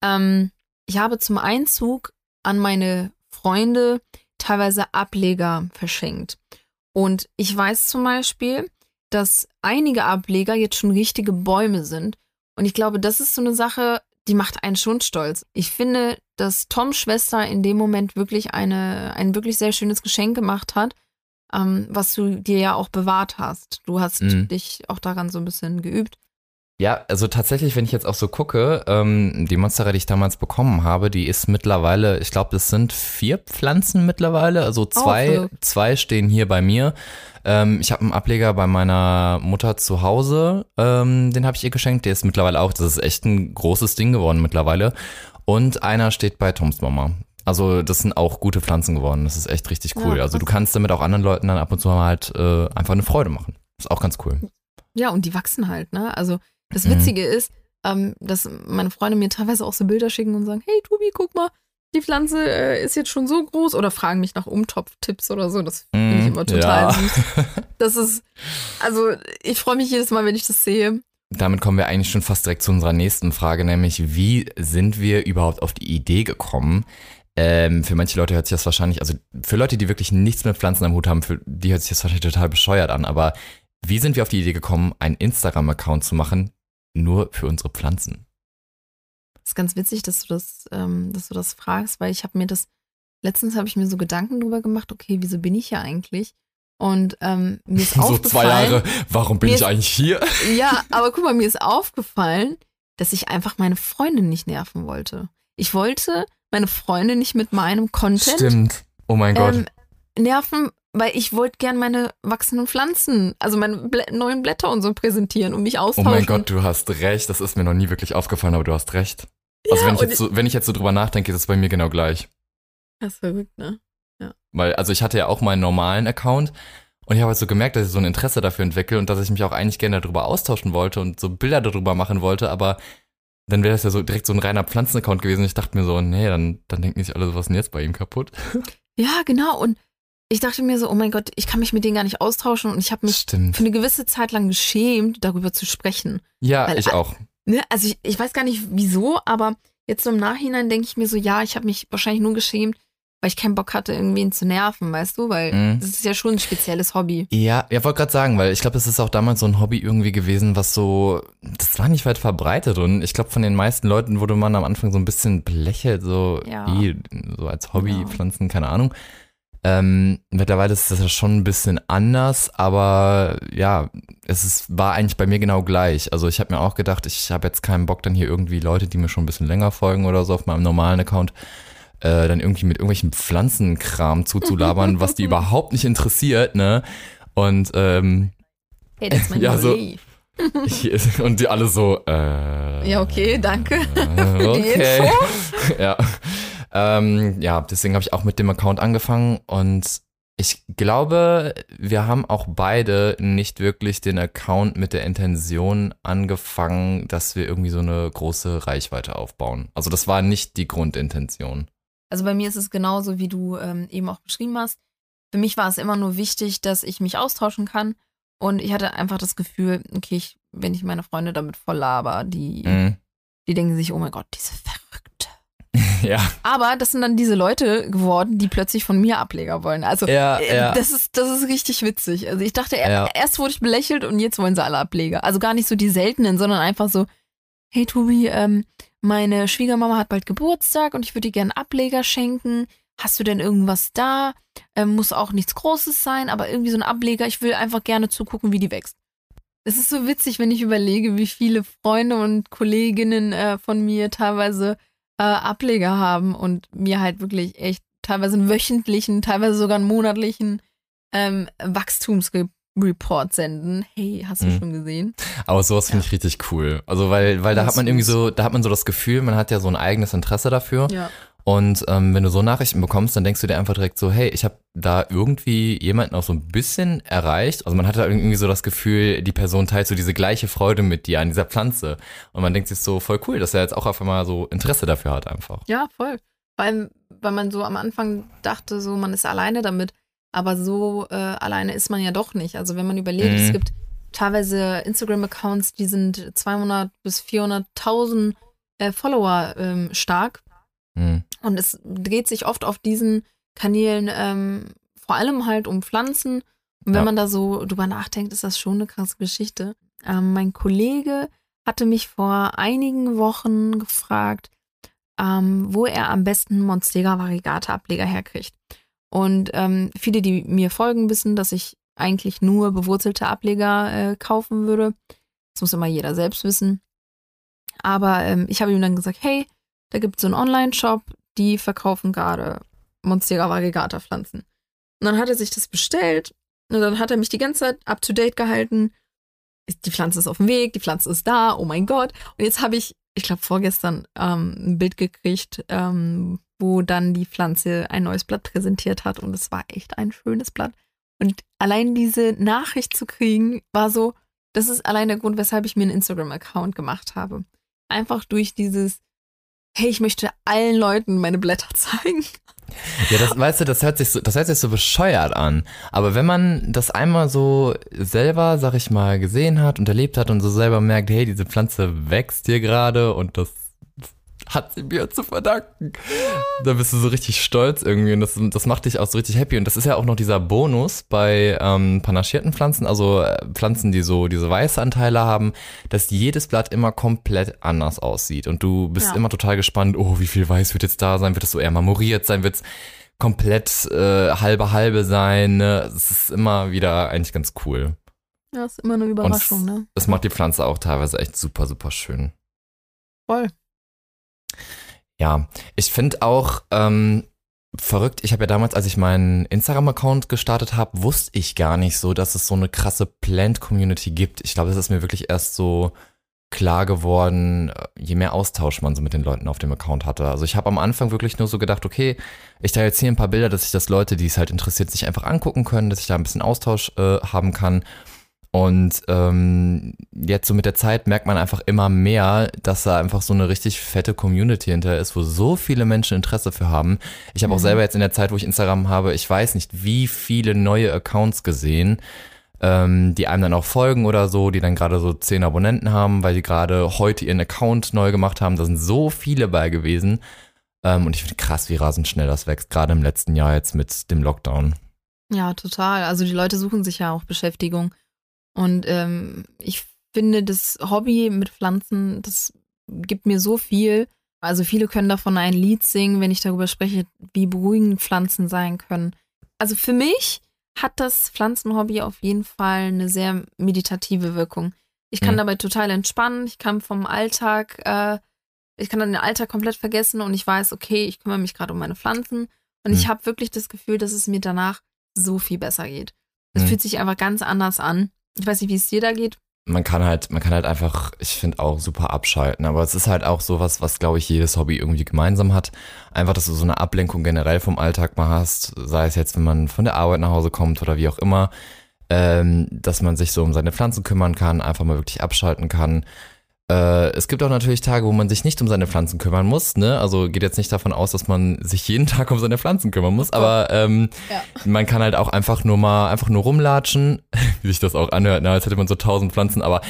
Ähm, ich habe zum Einzug an meine Freunde teilweise Ableger verschenkt. Und ich weiß zum Beispiel, dass einige Ableger jetzt schon richtige Bäume sind. Und ich glaube, das ist so eine Sache, die macht einen schon stolz. Ich finde, dass Toms Schwester in dem Moment wirklich eine, ein wirklich sehr schönes Geschenk gemacht hat ähm, was du dir ja auch bewahrt hast. Du hast mhm. dich auch daran so ein bisschen geübt. Ja, also tatsächlich, wenn ich jetzt auch so gucke, ähm, die Monstera, die ich damals bekommen habe, die ist mittlerweile, ich glaube, das sind vier Pflanzen mittlerweile. Also zwei, oh, zwei stehen hier bei mir. Ähm, ich habe einen Ableger bei meiner Mutter zu Hause, ähm, den habe ich ihr geschenkt. Der ist mittlerweile auch, das ist echt ein großes Ding geworden mittlerweile. Und einer steht bei Toms Mama. Also das sind auch gute Pflanzen geworden. Das ist echt richtig cool. Ja, also du kannst damit auch anderen Leuten dann ab und zu mal halt äh, einfach eine Freude machen. Ist auch ganz cool. Ja, und die wachsen halt, ne? Also das mhm. Witzige mhm. ist, ähm, dass meine Freunde mir teilweise auch so Bilder schicken und sagen, hey Tobi, guck mal, die Pflanze äh, ist jetzt schon so groß oder fragen mich nach Umtopftipps oder so. Das finde ich mhm, immer total ja. süß. Das ist, also ich freue mich jedes Mal, wenn ich das sehe. Damit kommen wir eigentlich schon fast direkt zu unserer nächsten Frage, nämlich wie sind wir überhaupt auf die Idee gekommen, ähm, für manche Leute hört sich das wahrscheinlich, also für Leute, die wirklich nichts mit Pflanzen am Hut haben, für die hört sich das wahrscheinlich total bescheuert an. Aber wie sind wir auf die Idee gekommen, einen Instagram-Account zu machen, nur für unsere Pflanzen? Das ist ganz witzig, dass du das, ähm, dass du das fragst, weil ich habe mir das, letztens habe ich mir so Gedanken drüber gemacht, okay, wieso bin ich hier eigentlich? Und ähm, mir ist so aufgefallen. So zwei Jahre, warum bin ich eigentlich hier? Ja, aber guck mal, mir ist aufgefallen, dass ich einfach meine Freundin nicht nerven wollte. Ich wollte meine Freunde nicht mit meinem Content Stimmt. Oh mein Gott. Ähm, nerven, weil ich wollte gern meine wachsenden Pflanzen, also meine Blä neuen Blätter und so präsentieren und mich Oh austauschen. mein Gott, du hast recht. Das ist mir noch nie wirklich aufgefallen, aber du hast recht. Also Ja, wenn ich jetzt so, wenn ich jetzt so drüber nachdenke, ist es bei mir genau gleich. Das ist verrückt, ne? Weil, also ich hatte ja auch meinen normalen Account und ich habe halt so gemerkt, dass ich so ein Interesse dafür entwickle und dass ich mich auch eigentlich gerne darüber austauschen wollte und so Bilder darüber machen wollte, aber dann wäre das ja so direkt so ein reiner Pflanzenaccount gewesen. Ich dachte mir so, nee, dann, dann denken sich alle, so, was ist denn jetzt bei ihm kaputt? Ja, genau. Und ich dachte mir so, oh mein Gott, ich kann mich mit denen gar nicht austauschen und ich habe mich Stimmt. für eine gewisse Zeit lang geschämt, darüber zu sprechen. Ja, Weil- ich auch. Ne? Also ich, ich weiß gar nicht wieso, aber jetzt so im Nachhinein denke ich mir so, ja, ich habe mich wahrscheinlich nur geschämt, weil ich keinen Bock hatte, irgendwen zu nerven, weißt du? Weil Mhm. das ist ja schon ein spezielles Hobby. Ja, ja, wollte gerade sagen, weil ich glaube, das ist auch damals so ein Hobby irgendwie gewesen, was so, das war nicht weit verbreitet und ich glaube, von den meisten Leuten wurde man am Anfang so ein bisschen belächelt, so, Ja. wie, so als Hobby, Genau. Pflanzen, keine Ahnung. Ähm, mittlerweile ist das ja schon ein bisschen anders, aber ja, es ist, war eigentlich bei mir genau gleich. Also ich habe mir auch gedacht, ich habe jetzt keinen Bock, dann hier irgendwie Leute, die mir schon ein bisschen länger folgen oder so auf meinem normalen Account, äh, dann irgendwie mit irgendwelchen Pflanzenkram zuzulabern, was die überhaupt nicht interessiert, ne? Und ähm, Hey, das ist mein Ja, so- ich, und die alle so, äh, Ja, okay, danke äh, okay. Ja. Ähm, ja, deswegen habe ich auch mit dem Account angefangen und ich glaube, wir haben auch beide nicht wirklich den Account mit der Intention angefangen, dass wir irgendwie so eine große Reichweite aufbauen. Also das war nicht die Grundintention. Also bei mir ist es genauso, wie du ähm, eben auch beschrieben hast. Für mich war es immer nur wichtig, dass ich mich austauschen kann. Und ich hatte einfach das Gefühl, okay, ich, wenn ich meine Freunde damit voll laber, die, Mhm. die denken sich, oh mein Gott, diese Verrückte. Ja, Aber das sind dann diese Leute geworden, die plötzlich von mir Ableger wollen. Also ja, äh, ja. das ist das ist richtig witzig. Also ich dachte Ja. erst wurde ich belächelt und jetzt wollen sie alle Ableger. Also gar nicht so die seltenen, sondern einfach so, hey Tobi, ähm, meine Schwiegermama hat bald Geburtstag und ich würde dir gerne Ableger schenken. Hast du denn irgendwas da? Ähm, muss auch nichts Großes sein, aber irgendwie so ein Ableger. Ich will einfach gerne zugucken, wie die wächst. Es ist so witzig, wenn ich überlege, wie viele Freunde und Kolleginnen äh, von mir teilweise äh, Ableger haben und mir halt wirklich echt teilweise einen wöchentlichen, teilweise sogar einen monatlichen ähm, Wachstumsreport senden. Hey, hast du Mhm. schon gesehen? Aber sowas finde Ja. ich richtig cool. Also weil, weil da hat man irgendwie so, da hat man so das Gefühl, man hat ja so ein eigenes Interesse dafür. Ja. Und ähm, wenn du so Nachrichten bekommst, dann denkst du dir einfach direkt so, hey, ich habe da irgendwie jemanden auch so ein bisschen erreicht. Also man hat da irgendwie so das Gefühl, die Person teilt so diese gleiche Freude mit dir an dieser Pflanze. Und man denkt sich so, voll cool, dass er jetzt auch auf einmal so Interesse dafür hat einfach. Ja, voll. Vor allem, weil man so am Anfang dachte, so man ist alleine damit, aber so äh, alleine ist man ja doch nicht. Also wenn man überlegt, Mhm. es gibt teilweise Instagram-Accounts, die sind 200 bis 400.000 äh, Follower ähm, stark Hm. und es dreht sich oft auf diesen Kanälen ähm, vor allem halt um Pflanzen. Und wenn Ja. man da so drüber nachdenkt, ist das schon eine krasse Geschichte. Ähm, mein Kollege hatte mich vor einigen Wochen gefragt, ähm, wo er am besten Monstera variegata Ableger herkriegt. Und ähm, viele, die mir folgen, wissen, dass ich eigentlich nur bewurzelte Ableger äh, kaufen würde. Das muss immer jeder selbst wissen. Aber ähm, ich habe ihm dann gesagt, hey, da gibt es so einen Online-Shop, die verkaufen gerade Monstera variegata Pflanzen. Und dann hat er sich das bestellt und dann hat er mich die ganze Zeit up to date gehalten. Die Pflanze ist auf dem Weg, die Pflanze ist da, oh mein Gott. Und jetzt habe ich, ich glaube vorgestern, ähm, ein Bild gekriegt, ähm, wo dann die Pflanze ein neues Blatt präsentiert hat und es war echt ein schönes Blatt. Und allein diese Nachricht zu kriegen, war so, das ist allein der Grund, weshalb ich mir einen Instagram-Account gemacht habe. Einfach durch dieses, hey, ich möchte allen Leuten meine Blätter zeigen. Ja, das, weißt du, das hört sich so, das hört sich so bescheuert an. Aber wenn man das einmal so selber, sag ich mal, gesehen hat und erlebt hat und so selber merkt, hey, diese Pflanze wächst hier gerade und das hat sie mir zu verdanken. Da bist du so richtig stolz irgendwie und das, das macht dich auch so richtig happy. Und das ist ja auch noch dieser Bonus bei ähm, panaschierten Pflanzen, also äh, Pflanzen, die so diese weiße Anteile haben, dass jedes Blatt immer komplett anders aussieht. Und du bist Ja. immer total gespannt, oh, wie viel Weiß wird jetzt da sein? Wird es so eher marmoriert sein? Wird es komplett äh, halbe halbe sein? Ne? Es ist immer wieder eigentlich ganz cool. Ja, ist immer eine Überraschung, ne? Das macht die Pflanze auch teilweise echt super, super schön. Voll. Ja, ich finde auch, ähm, verrückt. Ich habe ja damals, als ich meinen Instagram-Account gestartet habe, wusste ich gar nicht so, dass es so eine krasse Plant-Community gibt. Ich glaube, es ist mir wirklich erst so klar geworden, äh, je mehr Austausch man so mit den Leuten auf dem Account hatte. Also ich habe am Anfang wirklich nur so gedacht, okay, ich teile jetzt hier ein paar Bilder, dass sich das Leute, die es halt interessiert, sich einfach angucken können, dass ich da ein bisschen Austausch äh, haben kann. Und ähm, jetzt so mit der Zeit merkt man einfach immer mehr, dass da einfach so eine richtig fette Community hinter ist, wo so viele Menschen Interesse für haben. Ich habe mhm. auch selber jetzt in der Zeit, wo ich Instagram habe, ich weiß nicht, wie viele neue Accounts gesehen, ähm, die einem dann auch folgen oder so, die dann gerade so zehn Abonnenten haben, weil die gerade heute ihren Account neu gemacht haben. Da sind so viele bei gewesen. Ähm, und ich finde krass, wie rasend schnell das wächst, gerade im letzten Jahr jetzt mit dem Lockdown. Ja, total. Also die Leute suchen sich ja auch Beschäftigung. Und ähm, ich finde, das Hobby mit Pflanzen, das gibt mir so viel. Also viele können davon ein Lied singen, wenn ich darüber spreche, wie beruhigend Pflanzen sein können. Also für mich hat das Pflanzenhobby auf jeden Fall eine sehr meditative Wirkung. Ich kann mhm. dabei total entspannen, ich kann vom Alltag, äh, ich kann dann den Alltag komplett vergessen und ich weiß, okay, ich kümmere mich gerade um meine Pflanzen und mhm. ich habe wirklich das Gefühl, dass es mir danach so viel besser geht. Es mhm. fühlt sich einfach ganz anders an. Ich weiß nicht, wie es dir da geht man kann halt, man kann halt einfach, ich finde auch super abschalten, aber es ist halt auch sowas, was glaube ich jedes Hobby irgendwie gemeinsam hat. Einfach, dass du so eine Ablenkung generell vom Alltag mal hast, sei es jetzt, wenn man von der Arbeit nach Hause kommt oder wie auch immer, ähm, dass man sich so um seine Pflanzen kümmern kann, einfach mal wirklich abschalten kann. Äh, es gibt auch natürlich Tage, wo man sich nicht um seine Pflanzen kümmern muss. Ne? Also geht jetzt nicht davon aus, dass man sich jeden Tag um seine Pflanzen kümmern muss, aber ähm, ja. man kann halt auch einfach nur mal einfach nur rumlatschen, wie sich das auch anhört, ne? als hätte man so tausend Pflanzen. Aber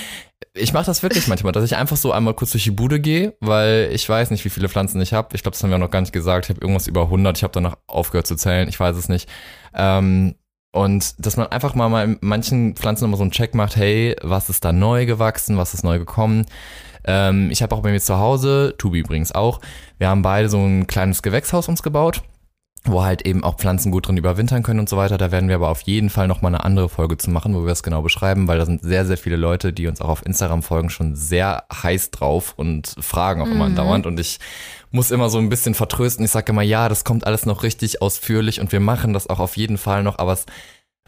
ich mache das wirklich manchmal, dass ich einfach so einmal kurz durch die Bude gehe, weil ich weiß nicht, wie viele Pflanzen ich habe. Ich glaube, das haben wir auch noch gar nicht gesagt. Ich habe irgendwas über 100. Ich habe danach aufgehört zu zählen. Ich weiß es nicht. Ähm, und dass man einfach mal bei manchen Pflanzen nochmal so einen Check macht, hey, was ist da neu gewachsen, was ist neu gekommen. Ähm, ich habe auch bei mir zu Hause, Tubi übrigens auch, wir haben beide so ein kleines Gewächshaus uns gebaut wo halt eben auch Pflanzen gut drin überwintern können und so weiter. Da werden wir aber auf jeden Fall nochmal eine andere Folge zu machen, wo wir das genau beschreiben, weil da sind sehr, sehr viele Leute, die uns auch auf Instagram folgen, schon sehr heiß drauf und fragen auch mhm. immer andauernd. Und ich muss immer so ein bisschen vertrösten. Ich sage immer, ja, das kommt alles noch richtig ausführlich und wir machen das auch auf jeden Fall noch, aber es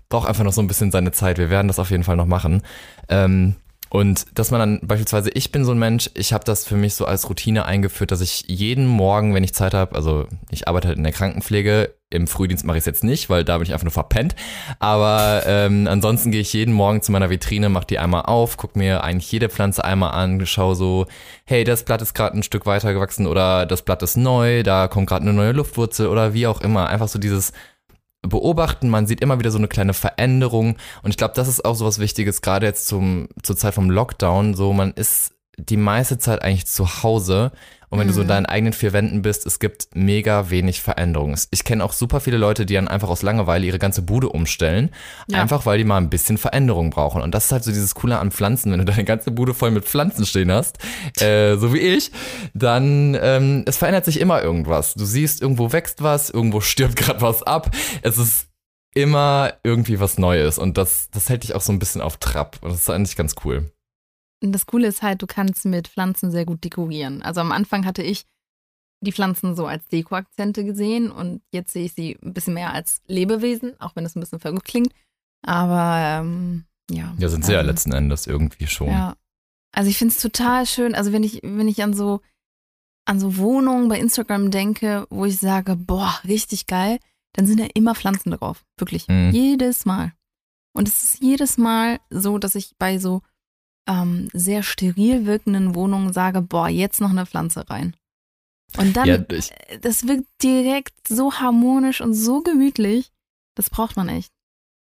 braucht einfach noch so ein bisschen seine Zeit. Wir werden das auf jeden Fall noch machen. Ähm, und dass man dann beispielsweise, ich bin so ein Mensch, ich habe das für mich so als Routine eingeführt, dass ich jeden Morgen, wenn ich Zeit habe, also ich arbeite halt in der Krankenpflege, im Frühdienst mache ich es jetzt nicht, weil da bin ich einfach nur verpennt. Aber ähm, ansonsten gehe ich jeden Morgen zu meiner Vitrine, mache die einmal auf, guck mir eigentlich jede Pflanze einmal an, schau so, hey, das Blatt ist gerade ein Stück weiter gewachsen oder das Blatt ist neu, da kommt gerade eine neue Luftwurzel oder wie auch immer. Einfach so dieses beobachten. Man sieht immer wieder so eine kleine Veränderung. Und ich glaube, das ist auch so was Wichtiges, gerade jetzt zum, zur Zeit vom Lockdown. So, man ist die meiste Zeit eigentlich zu Hause und wenn mhm. du so in mhm. deinen eigenen vier Wänden bist, es gibt mega wenig Veränderungen. Ich kenne auch super viele Leute, die dann einfach aus Langeweile ihre ganze Bude umstellen. Ja. Einfach weil die mal ein bisschen Veränderung brauchen. Und das ist halt so dieses Coole an Pflanzen. Wenn du deine ganze Bude voll mit Pflanzen stehen hast, äh, so wie ich, dann ähm, es verändert sich immer irgendwas. Du siehst, irgendwo wächst was, irgendwo stirbt gerade was ab. Es ist immer irgendwie was Neues. Und das, das hält dich auch so ein bisschen auf Trab. Und das ist eigentlich ganz cool. Das Coole ist halt, du kannst mit Pflanzen sehr gut dekorieren. Also am Anfang hatte ich die Pflanzen so als Dekoakzente gesehen und jetzt sehe ich sie ein bisschen mehr als Lebewesen, auch wenn es ein bisschen verrückt klingt. Aber ähm, ja. Ja, sind sie ähm, ja letzten Endes irgendwie schon. Ja. Also ich finde es total schön. Also wenn ich, wenn ich an so, an so Wohnungen bei Instagram denke, wo ich sage, boah, richtig geil, dann sind da immer Pflanzen drauf. Wirklich. Mhm. Jedes Mal. Und es ist jedes Mal so, dass ich bei so ähm, sehr steril wirkenden Wohnungen sage, boah, jetzt noch eine Pflanze rein. Und dann, ja, äh, das wirkt direkt so harmonisch und so gemütlich. Das braucht man echt.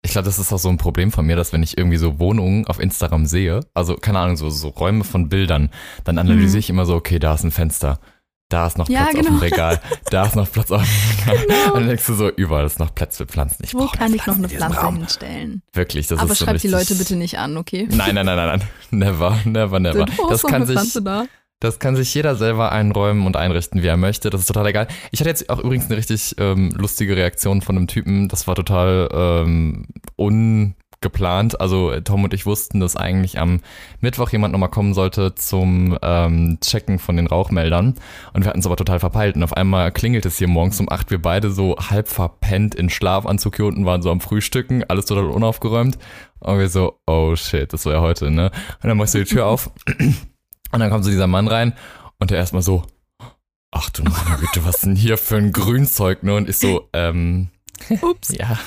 Ich glaube, das ist auch so ein Problem von mir, dass wenn ich irgendwie so Wohnungen auf Instagram sehe, also keine Ahnung, so, so Räume von Bildern, dann analysiere mhm. ich immer so, okay, da ist ein Fenster, da ist noch Platz ja, genau. auf dem genau. Regal, da ist noch Platz auf dem Regal. Genau. Und dann denkst du so, überall ist noch Platz für Pflanzen. Ich Wo kann ich noch eine Pflanze hinstellen? Wirklich, das Aber ist so schreib die Leute bitte nicht an, okay? Nein, nein, nein, nein, nein. Never, never, never. Das kann sich, da? das kann sich jeder selber einräumen und einrichten, wie er möchte. Das ist total egal. Ich hatte jetzt auch übrigens eine richtig ähm, lustige Reaktion von einem Typen. Das war total ähm, un geplant. Also Tom und ich wussten, dass eigentlich am Mittwoch jemand nochmal kommen sollte zum ähm, Checken von den Rauchmeldern. Und wir hatten es aber total verpeilt. Und auf einmal klingelt es hier morgens um acht. Wir beide so halb verpennt in Schlafanzug hier unten waren so am Frühstücken, alles total unaufgeräumt. Und wir so, oh shit, das war ja heute, ne? Und dann machst du die Tür auf. Und dann kommt so dieser Mann rein und der erstmal so, ach du meine Güte, was denn hier für ein Grünzeug, ne? Und ich so, ähm, Ups. ja.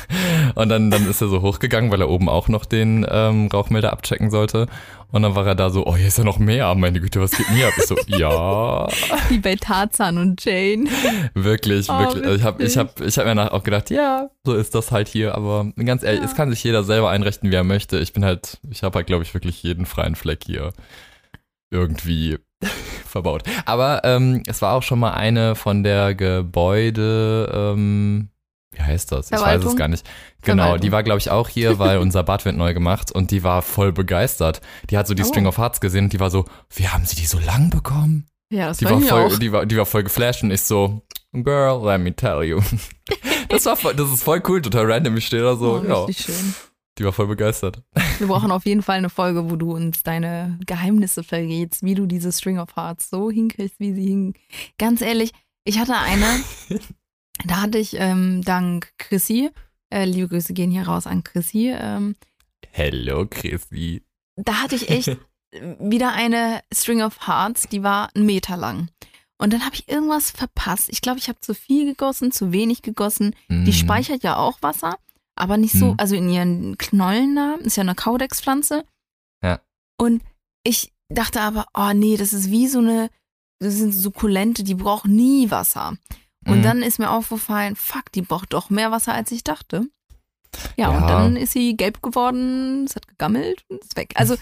Und dann, dann ist er so hochgegangen, weil er oben auch noch den ähm, Rauchmelder abchecken sollte. Und dann war er da so, oh, hier ist ja noch mehr. Meine Güte, was geht hier ab? Ich so, ja. Wie bei Tarzan und Jane. Wirklich, Oh, wirklich. Also ich habe ich hab, ich hab mir auch gedacht, ja, so ist das halt hier. Aber ganz ehrlich, Ja. es kann sich jeder selber einrichten, wie er möchte. Ich bin halt, ich habe halt, glaube ich, wirklich jeden freien Fleck hier irgendwie verbaut. Aber ähm, es war auch schon mal eine von der Gebäude, ähm, wie heißt das? Ich weiß es gar nicht. Genau, Verwaltung. die war, glaube ich, auch hier, weil unser Bad wird neu gemacht und die war voll begeistert. Die hat so die Oh. String of Hearts gesehen und die war so, wie haben sie die so lang bekommen? Ja, das Die war voll, auch. die, war, die war voll geflasht und ich so, Girl, let me tell you. Das, war voll, das ist voll cool, total random. Ich stehe da so, oh, richtig schön. Die war voll begeistert. Wir brauchen auf jeden Fall eine Folge, wo du uns deine Geheimnisse verrätst, wie du diese String of Hearts so hinkriegst, wie sie hin. Ganz ehrlich, ich hatte eine, da hatte ich ähm, dank Chrissy, äh, liebe Grüße gehen hier raus an Chrissy, ähm, Hello, Chrissy. da hatte ich echt wieder eine String of Hearts, die war einen Meter lang. Und dann habe ich irgendwas verpasst. Ich glaube, ich habe zu viel gegossen, zu wenig gegossen. Die Mhm. speichert ja auch Wasser, aber nicht so, Mhm. also in ihren Knollen da, ist ja eine Kaudexpflanze. Ja. Und ich dachte aber, oh nee, das ist wie so eine, das sind Sukkulente, die braucht nie Wasser. Und Mhm. dann ist mir aufgefallen, fuck, die braucht doch mehr Wasser, als ich dachte. Ja, Ja. und dann ist sie gelb geworden, es hat gegammelt und ist weg. Also,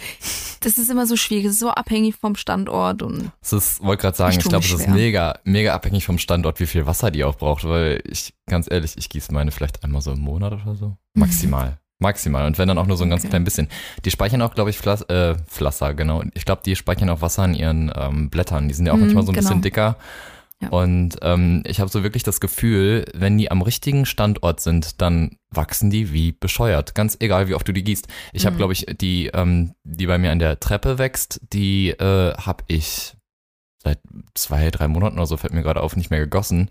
das ist immer so schwierig, es ist so abhängig vom Standort und Es wollte gerade sagen, Ich glaube, es ist mega, mega abhängig vom Standort, wie viel Wasser die auch braucht, weil ich, ganz ehrlich, ich gieße meine vielleicht einmal so im Monat oder so. Maximal. Maximal. Und wenn dann auch nur so ein ganz Okay. klein bisschen. Die speichern auch, glaube ich, Flas äh, Pflaster, genau. Ich glaube, die speichern auch Wasser in ihren ähm, Blättern. Die sind ja auch Mhm, manchmal so ein genau. bisschen dicker. Ja. Und ähm, ich habe so wirklich das Gefühl, wenn die am richtigen Standort sind, dann wachsen die wie bescheuert. Ganz egal, wie oft du die gießt. Ich habe, Mhm. glaube ich, die, ähm, die bei mir an der Treppe wächst, die äh, habe ich seit zwei, drei Monaten oder so, fällt mir gerade auf, nicht mehr gegossen.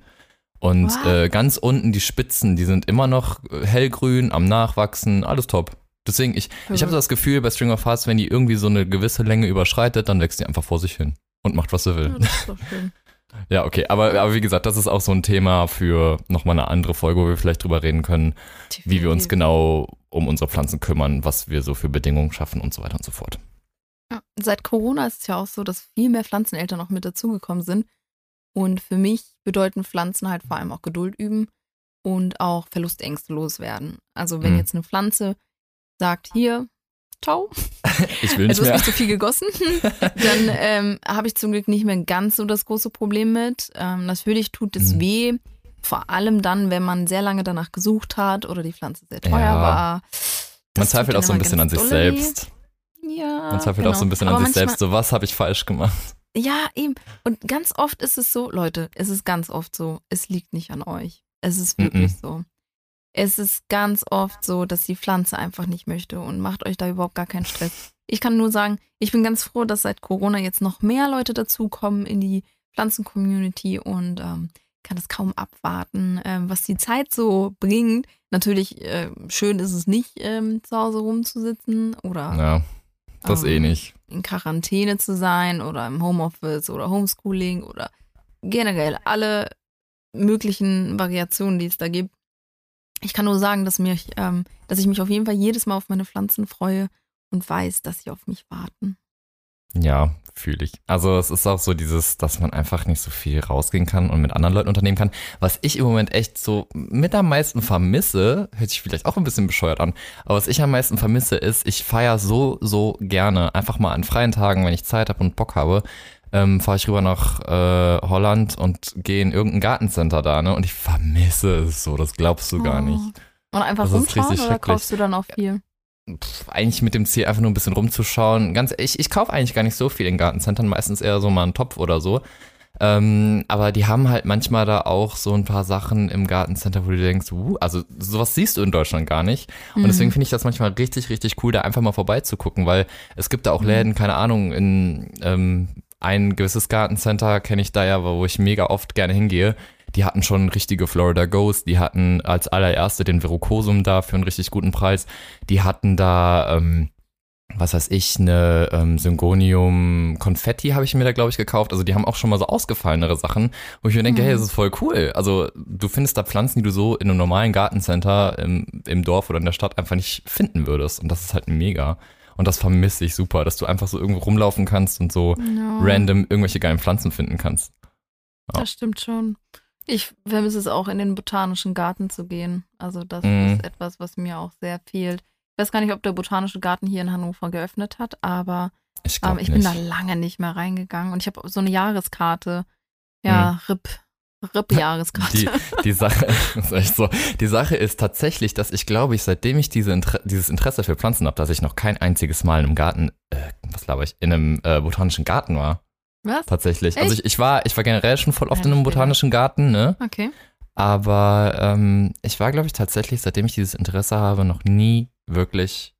Und äh, ganz unten die Spitzen, die sind immer noch äh, hellgrün, am Nachwachsen, alles top. Deswegen, ich, ich habe so das Gefühl, bei String of Hearts, wenn die irgendwie so eine gewisse Länge überschreitet, dann wächst die einfach vor sich hin und macht, was sie will. ja, das ist doch schön. Ja, okay, aber, aber wie gesagt, das ist auch so ein Thema für nochmal eine andere Folge, wo wir vielleicht drüber reden können, wie wir uns genau um unsere Pflanzen kümmern, was wir so für Bedingungen schaffen und so weiter und so fort. Ja, seit Corona ist es ja auch so, dass viel mehr Pflanzeneltern noch mit dazugekommen sind. Und für mich bedeuten Pflanzen halt vor allem auch Geduld üben und auch Verlustängste loswerden. Also wenn Mhm. jetzt eine Pflanze sagt, hier, ciao, Ich will du nicht hast mehr. mich zu viel gegossen, dann ähm, habe ich zum Glück nicht mehr ganz so das große Problem mit. Ähm, natürlich tut es Mhm. weh, vor allem dann, wenn man sehr lange danach gesucht hat oder die Pflanze sehr teuer Ja. war. Man Das zweifelt tut auch so ein dann bisschen an sich dolle selbst. Ja, Man zweifelt genau. auch so ein bisschen Aber an sich selbst. So, was habe ich falsch gemacht? Ja, eben. Und ganz oft ist es so, Leute, es ist ganz oft so, es liegt nicht an euch. Es ist wirklich so. Es ist ganz oft so, dass die Pflanze einfach nicht möchte und macht euch da überhaupt gar keinen Stress. Ich kann nur sagen, ich bin ganz froh, dass seit Corona jetzt noch mehr Leute dazukommen in die Pflanzen-Community und ähm, kann es kaum abwarten, ähm, was die Zeit so bringt. Natürlich, äh, schön ist es nicht, ähm, zu Hause rumzusitzen oder Ja, das ähm, eh nicht. in Quarantäne zu sein oder im Homeoffice oder Homeschooling oder generell alle möglichen Variationen, die es da gibt. Ich kann nur sagen, dass, mich, ähm, dass ich mich auf jeden Fall jedes Mal auf meine Pflanzen freue und weiß, dass sie auf mich warten. Ja, fühle ich. Also es ist auch so dieses, dass man einfach nicht so viel rausgehen kann und mit anderen Leuten unternehmen kann. Was ich im Moment echt so mit am meisten vermisse, hört sich vielleicht auch ein bisschen bescheuert an, aber was ich am meisten vermisse ist, ich feiere so, so gerne einfach mal an freien Tagen, wenn ich Zeit habe und Bock habe, ähm, fahre ich rüber nach äh, Holland und gehe in irgendein Gartencenter da, ne? Und ich vermisse es so, das glaubst du gar Oh. nicht. Und einfach Das ist rumschauen richtig oder kaufst du dann auch viel? Pff, eigentlich mit dem Ziel, einfach nur ein bisschen rumzuschauen. Ganz, ich, ich kaufe eigentlich gar nicht so viel in Gartencentern, meistens eher so mal einen Topf oder so. Ähm, aber die haben halt manchmal da auch so ein paar Sachen im Gartencenter, wo du denkst, uh, also sowas siehst du in Deutschland gar nicht. Und Mhm. deswegen finde ich das manchmal richtig, richtig cool, da einfach mal vorbeizugucken, weil es gibt da auch Läden, keine Ahnung, in ähm, ein gewisses Gartencenter kenne ich da ja, wo ich mega oft gerne hingehe. Die hatten schon richtige Florida Ghost, die hatten als allererste den Verrucosum da für einen richtig guten Preis. Die hatten da, ähm, was weiß ich, eine ähm, Syngonium Konfetti habe ich mir da, glaube ich, gekauft. Also die haben auch schon mal so ausgefallenere Sachen, wo ich mir denke, Mhm. hey, das ist voll cool. Also du findest da Pflanzen, die du so in einem normalen Gartencenter im, im Dorf oder in der Stadt einfach nicht finden würdest. Und das ist halt mega. Und das vermisse ich super, dass du einfach so irgendwo rumlaufen kannst und so Ja, random irgendwelche geilen Pflanzen finden kannst. Das stimmt schon. Ich vermisse es auch, in den botanischen Garten zu gehen. Also das Mhm. ist etwas, was mir auch sehr fehlt. Ich weiß gar nicht, ob der botanische Garten hier in Hannover geöffnet hat, aber Ich ähm, ich bin da lange nicht mehr reingegangen. Und ich habe so eine Jahreskarte. Ja, RIP. RIP-Jahreskarte. Die, die Sache so. Die Sache ist tatsächlich, dass ich glaube, ich seitdem ich diese Inter dieses Interesse für Pflanzen habe, dass ich noch kein einziges Mal in einem Garten, äh, was glaube ich, in einem äh, botanischen Garten war. Was? Tatsächlich. Also Echt? ich, ich war, ich war generell schon voll oft in einem botanischen Garten, ne? Okay. Aber ähm, ich war, glaube ich, tatsächlich, seitdem ich dieses Interesse habe, noch nie wirklich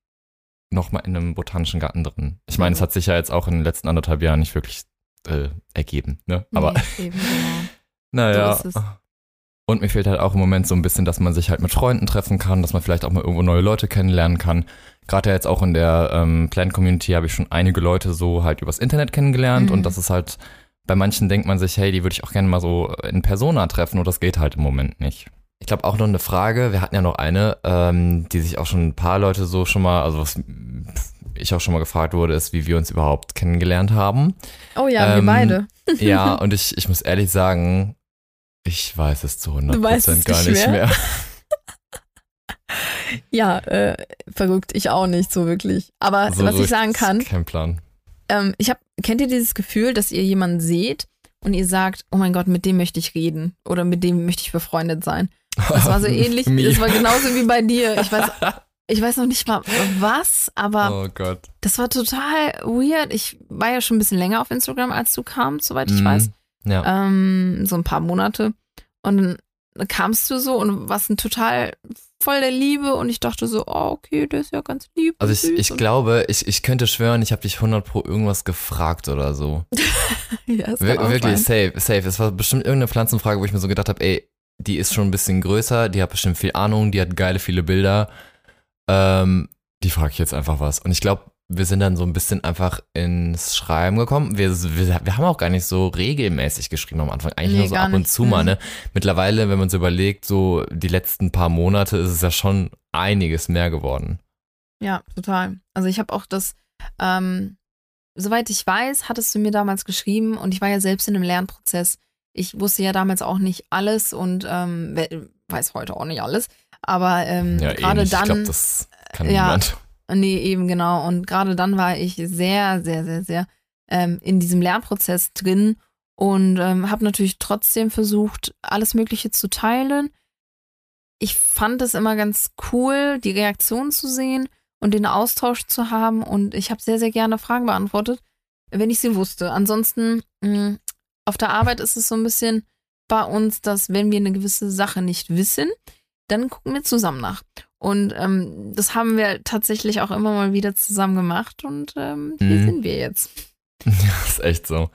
nochmal in einem botanischen Garten drin. Ich meine, es Mhm. hat sich ja jetzt auch in den letzten anderthalb Jahren nicht wirklich äh, ergeben, ne? Aber nee, eben, genau. naja. So. Und mir fehlt halt auch im Moment so ein bisschen, dass man sich halt mit Freunden treffen kann, dass man vielleicht auch mal irgendwo neue Leute kennenlernen kann. Gerade ja jetzt auch in der ähm, Plant-Community habe ich schon einige Leute so halt übers Internet kennengelernt Mhm. und das ist halt, bei manchen denkt man sich, hey, die würde ich auch gerne mal so in Persona treffen und das geht halt im Moment nicht. Ich glaube auch noch eine Frage, wir hatten ja noch eine, ähm, die sich auch schon ein paar Leute so schon mal, also was ich auch schon mal gefragt wurde, ist, wie wir uns überhaupt kennengelernt haben. Oh ja, wir Ähm, beide. Ja, und ich, ich muss ehrlich sagen, ich weiß es zu 100% Du weißt es gar nicht nicht mehr? mehr. Ja, äh, verrückt. Ich auch nicht so wirklich. Aber So was ich sagen kann, Kein Plan. ähm, ich habe, kennt ihr dieses Gefühl, dass ihr jemanden seht und ihr sagt, oh mein Gott, mit dem möchte ich reden oder mit dem möchte ich befreundet sein. Das war so ähnlich, das war genauso wie bei dir. Ich weiß, ich weiß noch nicht mal was, aber oh Gott. das war total weird. Ich war ja schon ein bisschen länger auf Instagram, als du kamst, soweit ich Mhm. weiß. Ja. Ähm, so ein paar Monate. Und dann kamst du so und warst ein total voll der Liebe und ich dachte so, oh, okay, der ist ja ganz lieb. Also ich, ich glaube, ich, ich könnte schwören, ich habe dich 100 pro irgendwas gefragt oder so. ja, Wir, wirklich, sein. safe, safe. Es war bestimmt irgendeine Pflanzenfrage, wo ich mir so gedacht habe, ey, die ist schon ein bisschen größer, die hat bestimmt viel Ahnung, die hat geile, viele Bilder. Ähm, die frage ich jetzt einfach was. Und ich glaube, wir sind dann so ein bisschen einfach ins Schreiben gekommen. Wir, wir, wir haben auch gar nicht so regelmäßig geschrieben am Anfang. Eigentlich Nee, nur so ab und nicht. zu mal, Mhm. ne? Mittlerweile, wenn man so überlegt, so die letzten paar Monate ist es ja schon einiges mehr geworden. Ja, total. Also ich habe auch das, ähm, soweit ich weiß, hattest du mir damals geschrieben und ich war ja selbst in einem Lernprozess. Ich wusste ja damals auch nicht alles und ähm, we- weiß heute auch nicht alles. Aber ähm, Ja, gerade ähnlich. Ich glaube, dann, das kann ja. niemand. Nee, eben genau. Und gerade dann war ich sehr, sehr, sehr, sehr ähm, in diesem Lernprozess drin und ähm, habe natürlich trotzdem versucht, alles Mögliche zu teilen. Ich fand es immer ganz cool, die Reaktion zu sehen und den Austausch zu haben. Und ich habe sehr, sehr gerne Fragen beantwortet, wenn ich sie wusste. Ansonsten, mh, auf der Arbeit ist es so ein bisschen bei uns, dass wenn wir eine gewisse Sache nicht wissen, dann gucken wir zusammen nach. Und ähm, das haben wir tatsächlich auch immer mal wieder zusammen gemacht und ähm, hier Mhm. sind wir jetzt. Ja, ist echt so.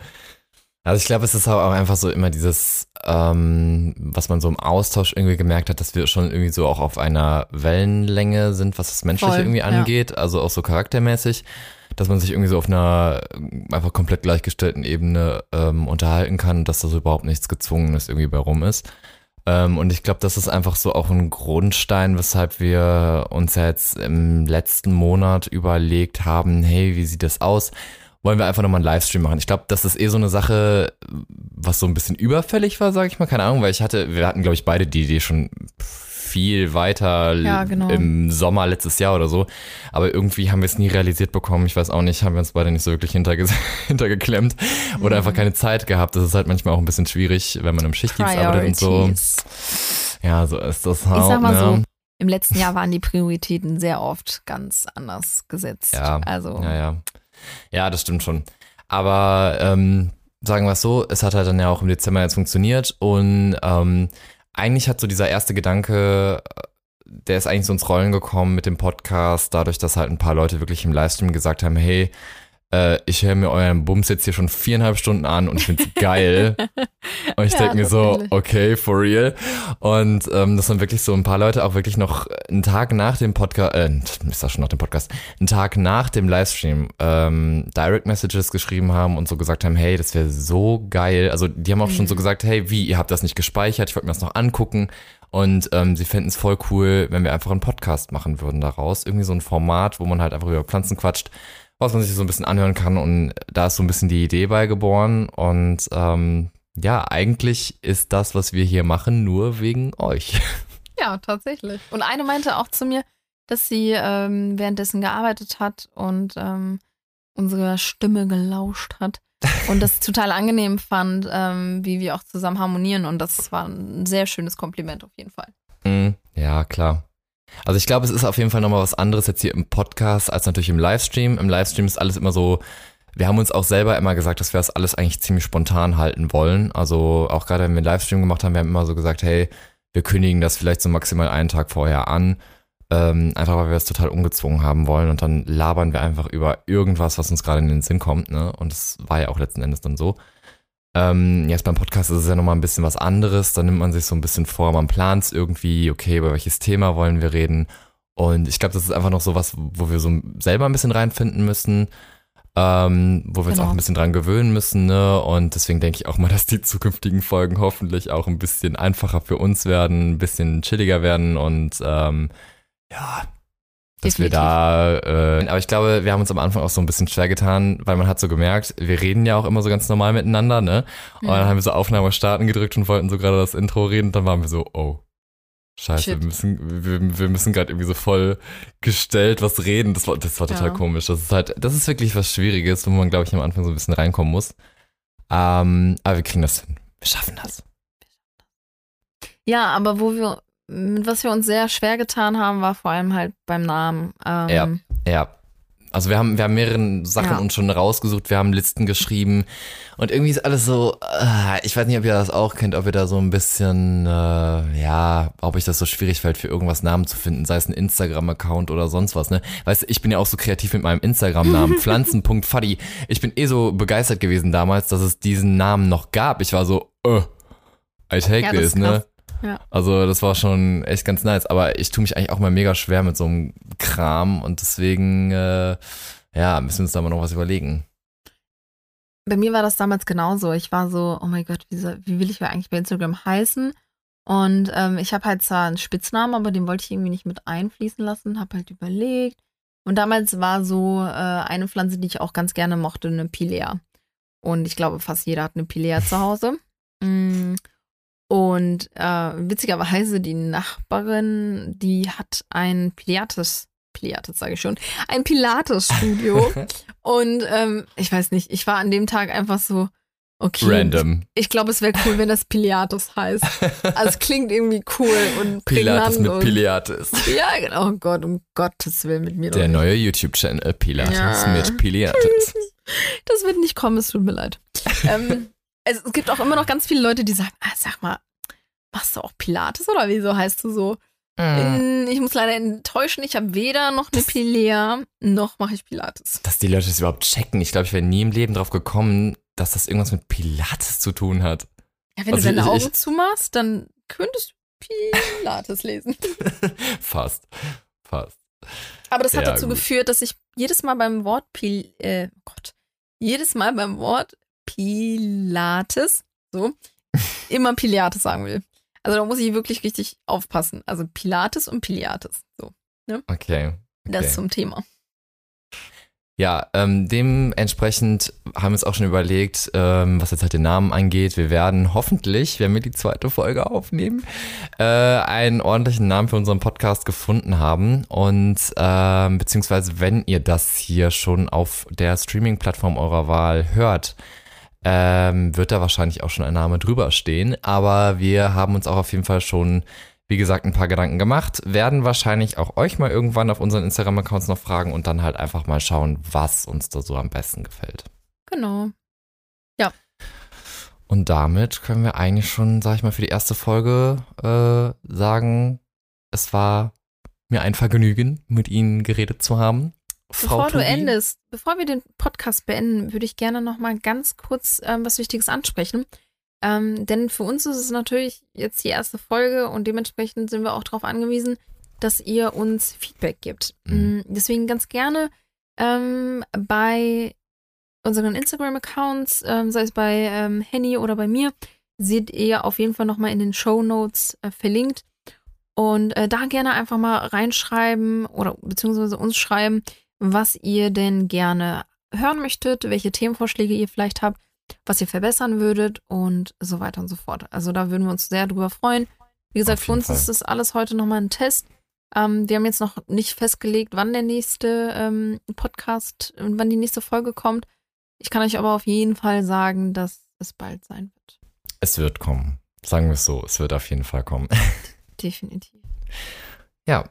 Also ich glaube, es ist auch einfach so immer dieses, ähm, was man so im Austausch irgendwie gemerkt hat, dass wir schon irgendwie so auch auf einer Wellenlänge sind, was das Menschliche Voll, irgendwie ja. angeht, also auch so charaktermäßig, dass man sich irgendwie so auf einer einfach komplett gleichgestellten Ebene ähm, unterhalten kann, dass da so überhaupt nichts Gezwungenes irgendwie bei rum ist. Ähm, und ich glaube, das ist einfach so auch ein Grundstein, weshalb wir uns jetzt im letzten Monat überlegt haben, hey, wie sieht das aus? wollen wir einfach nochmal einen Livestream machen. Ich glaube, das ist eh so eine Sache, was so ein bisschen überfällig war, sage ich mal. Keine Ahnung, weil ich hatte, wir hatten, glaube ich, beide die Idee schon viel weiter Ja, genau. im Sommer letztes Jahr oder so. Aber irgendwie haben wir es nie realisiert bekommen. Ich weiß auch nicht, haben wir uns beide nicht so wirklich hinterge hintergeklemmt oder einfach keine Zeit gehabt. Das ist halt manchmal auch ein bisschen schwierig, wenn man im Schichtdienst arbeitet und so. Ja, so ist das halt. Ich sag mal ne? so, im letzten Jahr waren die Prioritäten sehr oft ganz anders gesetzt. Ja, also Ja, ja. Ja, das stimmt schon. Aber ähm, sagen wir es so, es hat halt dann ja auch im Dezember jetzt funktioniert und ähm, eigentlich hat so dieser erste Gedanke, der ist eigentlich so ins Rollen gekommen mit dem Podcast, dadurch, dass halt ein paar Leute wirklich im Livestream gesagt haben, hey, äh, ich höre mir euren Bums jetzt hier schon viereinhalb Stunden an und ich finde es geil. und ich ja, denke mir so, okay, for real. Und ähm, das sind wirklich so ein paar Leute auch wirklich noch einen Tag nach dem Podcast, äh, ist das schon nach dem Podcast, einen Tag nach dem Livestream ähm, Direct Messages geschrieben haben und so gesagt haben, hey, das wäre so geil. Also die haben auch mhm. schon so mhm. gesagt, hey, wie, ihr habt das nicht gespeichert, ich wollte mir das noch angucken. Und ähm, sie fänden es voll cool, wenn wir einfach einen Podcast machen würden daraus. Irgendwie so ein Format, wo man halt einfach über Pflanzen quatscht was man sich so ein bisschen anhören kann. Und da ist so ein bisschen die Idee bei geboren. Und ähm, ja, eigentlich ist das, was wir hier machen, nur wegen euch. Ja, tatsächlich. Und eine meinte auch zu mir, dass sie ähm, währenddessen gearbeitet hat und ähm, unsere Stimme gelauscht hat und das total angenehm fand, ähm, wie wir auch zusammen harmonieren. Und das war ein sehr schönes Kompliment auf jeden Fall. Mm, ja, klar. Also ich glaube, es ist auf jeden Fall nochmal was anderes jetzt hier im Podcast als natürlich im Livestream. Im Livestream ist alles immer so, wir haben uns auch selber immer gesagt, dass wir das alles eigentlich ziemlich spontan halten wollen. Also auch gerade wenn wir einen Livestream gemacht haben, wir haben immer so gesagt, hey, wir kündigen das vielleicht so maximal einen Tag vorher an. Ähm, einfach weil wir es total ungezwungen haben wollen und dann labern wir einfach über irgendwas, was uns gerade in den Sinn kommt. Ne? Und das war ja auch letzten Endes dann so. Ähm, jetzt beim Podcast ist es ja nochmal ein bisschen was anderes. Da nimmt man sich so ein bisschen vor, man plant es irgendwie, okay, über welches Thema wollen wir reden. Und ich glaube, das ist einfach noch so was, wo wir so selber ein bisschen reinfinden müssen, ähm, wo wir uns genau. auch ein bisschen dran gewöhnen müssen. Ne? Und deswegen denke ich auch mal, dass die zukünftigen Folgen hoffentlich auch ein bisschen einfacher für uns werden, ein bisschen chilliger werden und ähm, ja, dass Definitiv. wir da, äh, aber ich glaube, wir haben uns am Anfang auch so ein bisschen schwer getan, weil man hat so gemerkt, wir reden ja auch immer so ganz normal miteinander, ne? Und dann haben wir so Aufnahme starten gedrückt und wollten so gerade das Intro reden und dann waren wir so, oh, scheiße, Shit. wir müssen, wir, wir müssen gerade irgendwie so voll gestellt was reden. Das war, das war total ja. komisch. Das ist halt, das ist wirklich was Schwieriges, wo man, glaube ich, am Anfang so ein bisschen reinkommen muss. Ähm, aber wir kriegen das hin. Wir schaffen das. Ja, aber wo wir was wir uns sehr schwer getan haben, war vor allem halt beim Namen. Ähm, ja, ja. Also wir haben, wir haben mehrere Sachen ja. uns schon rausgesucht, wir haben Listen geschrieben und irgendwie ist alles so, äh, ich weiß nicht, ob ihr das auch kennt, ob ihr da so ein bisschen, äh, ja, ob ich das so schwierig fällt, für irgendwas Namen zu finden, sei es ein Instagram-Account oder sonst was, ne? Weißt du, ich bin ja auch so kreativ mit meinem Instagram-Namen, pflanzen.fuddy. Ich bin eh so begeistert gewesen damals, dass es diesen Namen noch gab. Ich war so, äh, I take ja, this, ne? Ja. Also das war schon echt ganz nice. Aber ich tue mich eigentlich auch mal mega schwer mit so einem Kram und deswegen, äh, ja, müssen wir uns da mal noch was überlegen. Bei mir war das damals genauso. Ich war so, oh mein Gott, wie, soll, wie will ich eigentlich bei Instagram heißen? Und ähm, ich habe halt zwar einen Spitznamen, aber den wollte ich irgendwie nicht mit einfließen lassen, habe halt überlegt. Und damals war so äh, eine Pflanze, die ich auch ganz gerne mochte, eine Pilea. Und ich glaube, fast jeder hat eine Pilea zu Hause. Mm. Und äh, witzigerweise die Nachbarin, die hat ein Pilates, Pilates sage ich schon, ein Pilates-Studio. und ähm, ich weiß nicht, ich war an dem Tag einfach so, okay. Random. Ich, ich glaube, es wäre cool, wenn das Pilates heißt. Also es klingt irgendwie cool und Pilates mit Pilates. Ja, genau. Oh Gott, um Gottes Willen mit mir. Der neue YouTube-Channel Pilates ja. mit Pilates. Das wird nicht kommen, es tut mir leid. ähm, es, es gibt auch immer noch ganz viele Leute, die sagen, ah, sag mal, machst du auch Pilates oder wieso heißt du so? Mm. Ich muss leider enttäuschen, ich habe weder noch eine Pilea, noch mache ich Pilates. Dass die Leute das überhaupt checken. Ich glaube, ich wäre nie im Leben drauf gekommen, dass das irgendwas mit Pilates zu tun hat. Ja, wenn also du deine Augen ich, zumachst, dann könntest du Pilates lesen. Fast. Fast. Aber das hat ja, dazu gut. geführt, dass ich jedes Mal beim Wort Pil äh, Gott, jedes Mal beim Wort Pilates, so, immer Pilates sagen will. Also da muss ich wirklich richtig aufpassen. Also Pilates und Pilates, so. Ne? Okay, okay. Das zum Thema. Ja, ähm, dementsprechend haben wir uns auch schon überlegt, ähm, was jetzt halt den Namen angeht. Wir werden hoffentlich, wenn wir die zweite Folge aufnehmen, äh, einen ordentlichen Namen für unseren Podcast gefunden haben. Und ähm, beziehungsweise, wenn ihr das hier schon auf der Streaming-Plattform eurer Wahl hört, ähm, wird da wahrscheinlich auch schon ein Name drüber stehen. Aber wir haben uns auch auf jeden Fall schon, wie gesagt, ein paar Gedanken gemacht, werden wahrscheinlich auch euch mal irgendwann auf unseren Instagram-Accounts noch fragen und dann halt einfach mal schauen, was uns da so am besten gefällt. Genau. Ja. Und damit können wir eigentlich schon, sag ich mal, für die erste Folge äh, sagen, es war mir ein Vergnügen, mit Ihnen geredet zu haben. Frau bevor du endest, bevor wir den Podcast beenden, würde ich gerne noch mal ganz kurz ähm, was Wichtiges ansprechen. Ähm, denn für uns ist es natürlich jetzt die erste Folge und dementsprechend sind wir auch darauf angewiesen, dass ihr uns Feedback gibt. Mhm. Mm, deswegen ganz gerne ähm, bei unseren Instagram-Accounts, ähm, sei es bei ähm, Henny oder bei mir, seht ihr auf jeden Fall nochmal in den Show Notes äh, verlinkt. Und äh, da gerne einfach mal reinschreiben oder beziehungsweise uns schreiben, was ihr denn gerne hören möchtet, welche Themenvorschläge ihr vielleicht habt, was ihr verbessern würdet und so weiter und so fort. Also da würden wir uns sehr drüber freuen. Wie gesagt, für uns Fall. ist das alles heute nochmal ein Test. Ähm, wir haben jetzt noch nicht festgelegt, wann der nächste ähm, Podcast, wann die nächste Folge kommt. Ich kann euch aber auf jeden Fall sagen, dass es bald sein wird. Es wird kommen. Sagen wir es so, es wird auf jeden Fall kommen. Definitiv. Ja,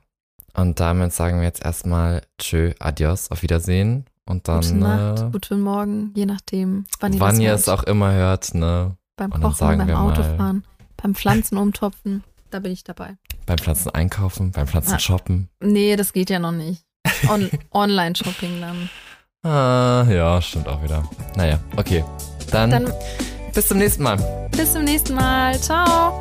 und damit sagen wir jetzt erstmal Tschö, Adios, auf Wiedersehen. Und dann. Gute Nacht, äh, guten Morgen, je nachdem, wann ihr, wann ihr es auch immer hört, ne? Beim Kochen, beim Autofahren, beim Pflanzen umtopfen. Da bin ich dabei. Beim Pflanzen einkaufen, beim Pflanzen ah, shoppen. Nee, das geht ja noch nicht. On Online-Shopping dann. Ah, ja, stimmt auch wieder. Naja, okay. Dann, dann bis zum nächsten Mal. Bis zum nächsten Mal. Ciao.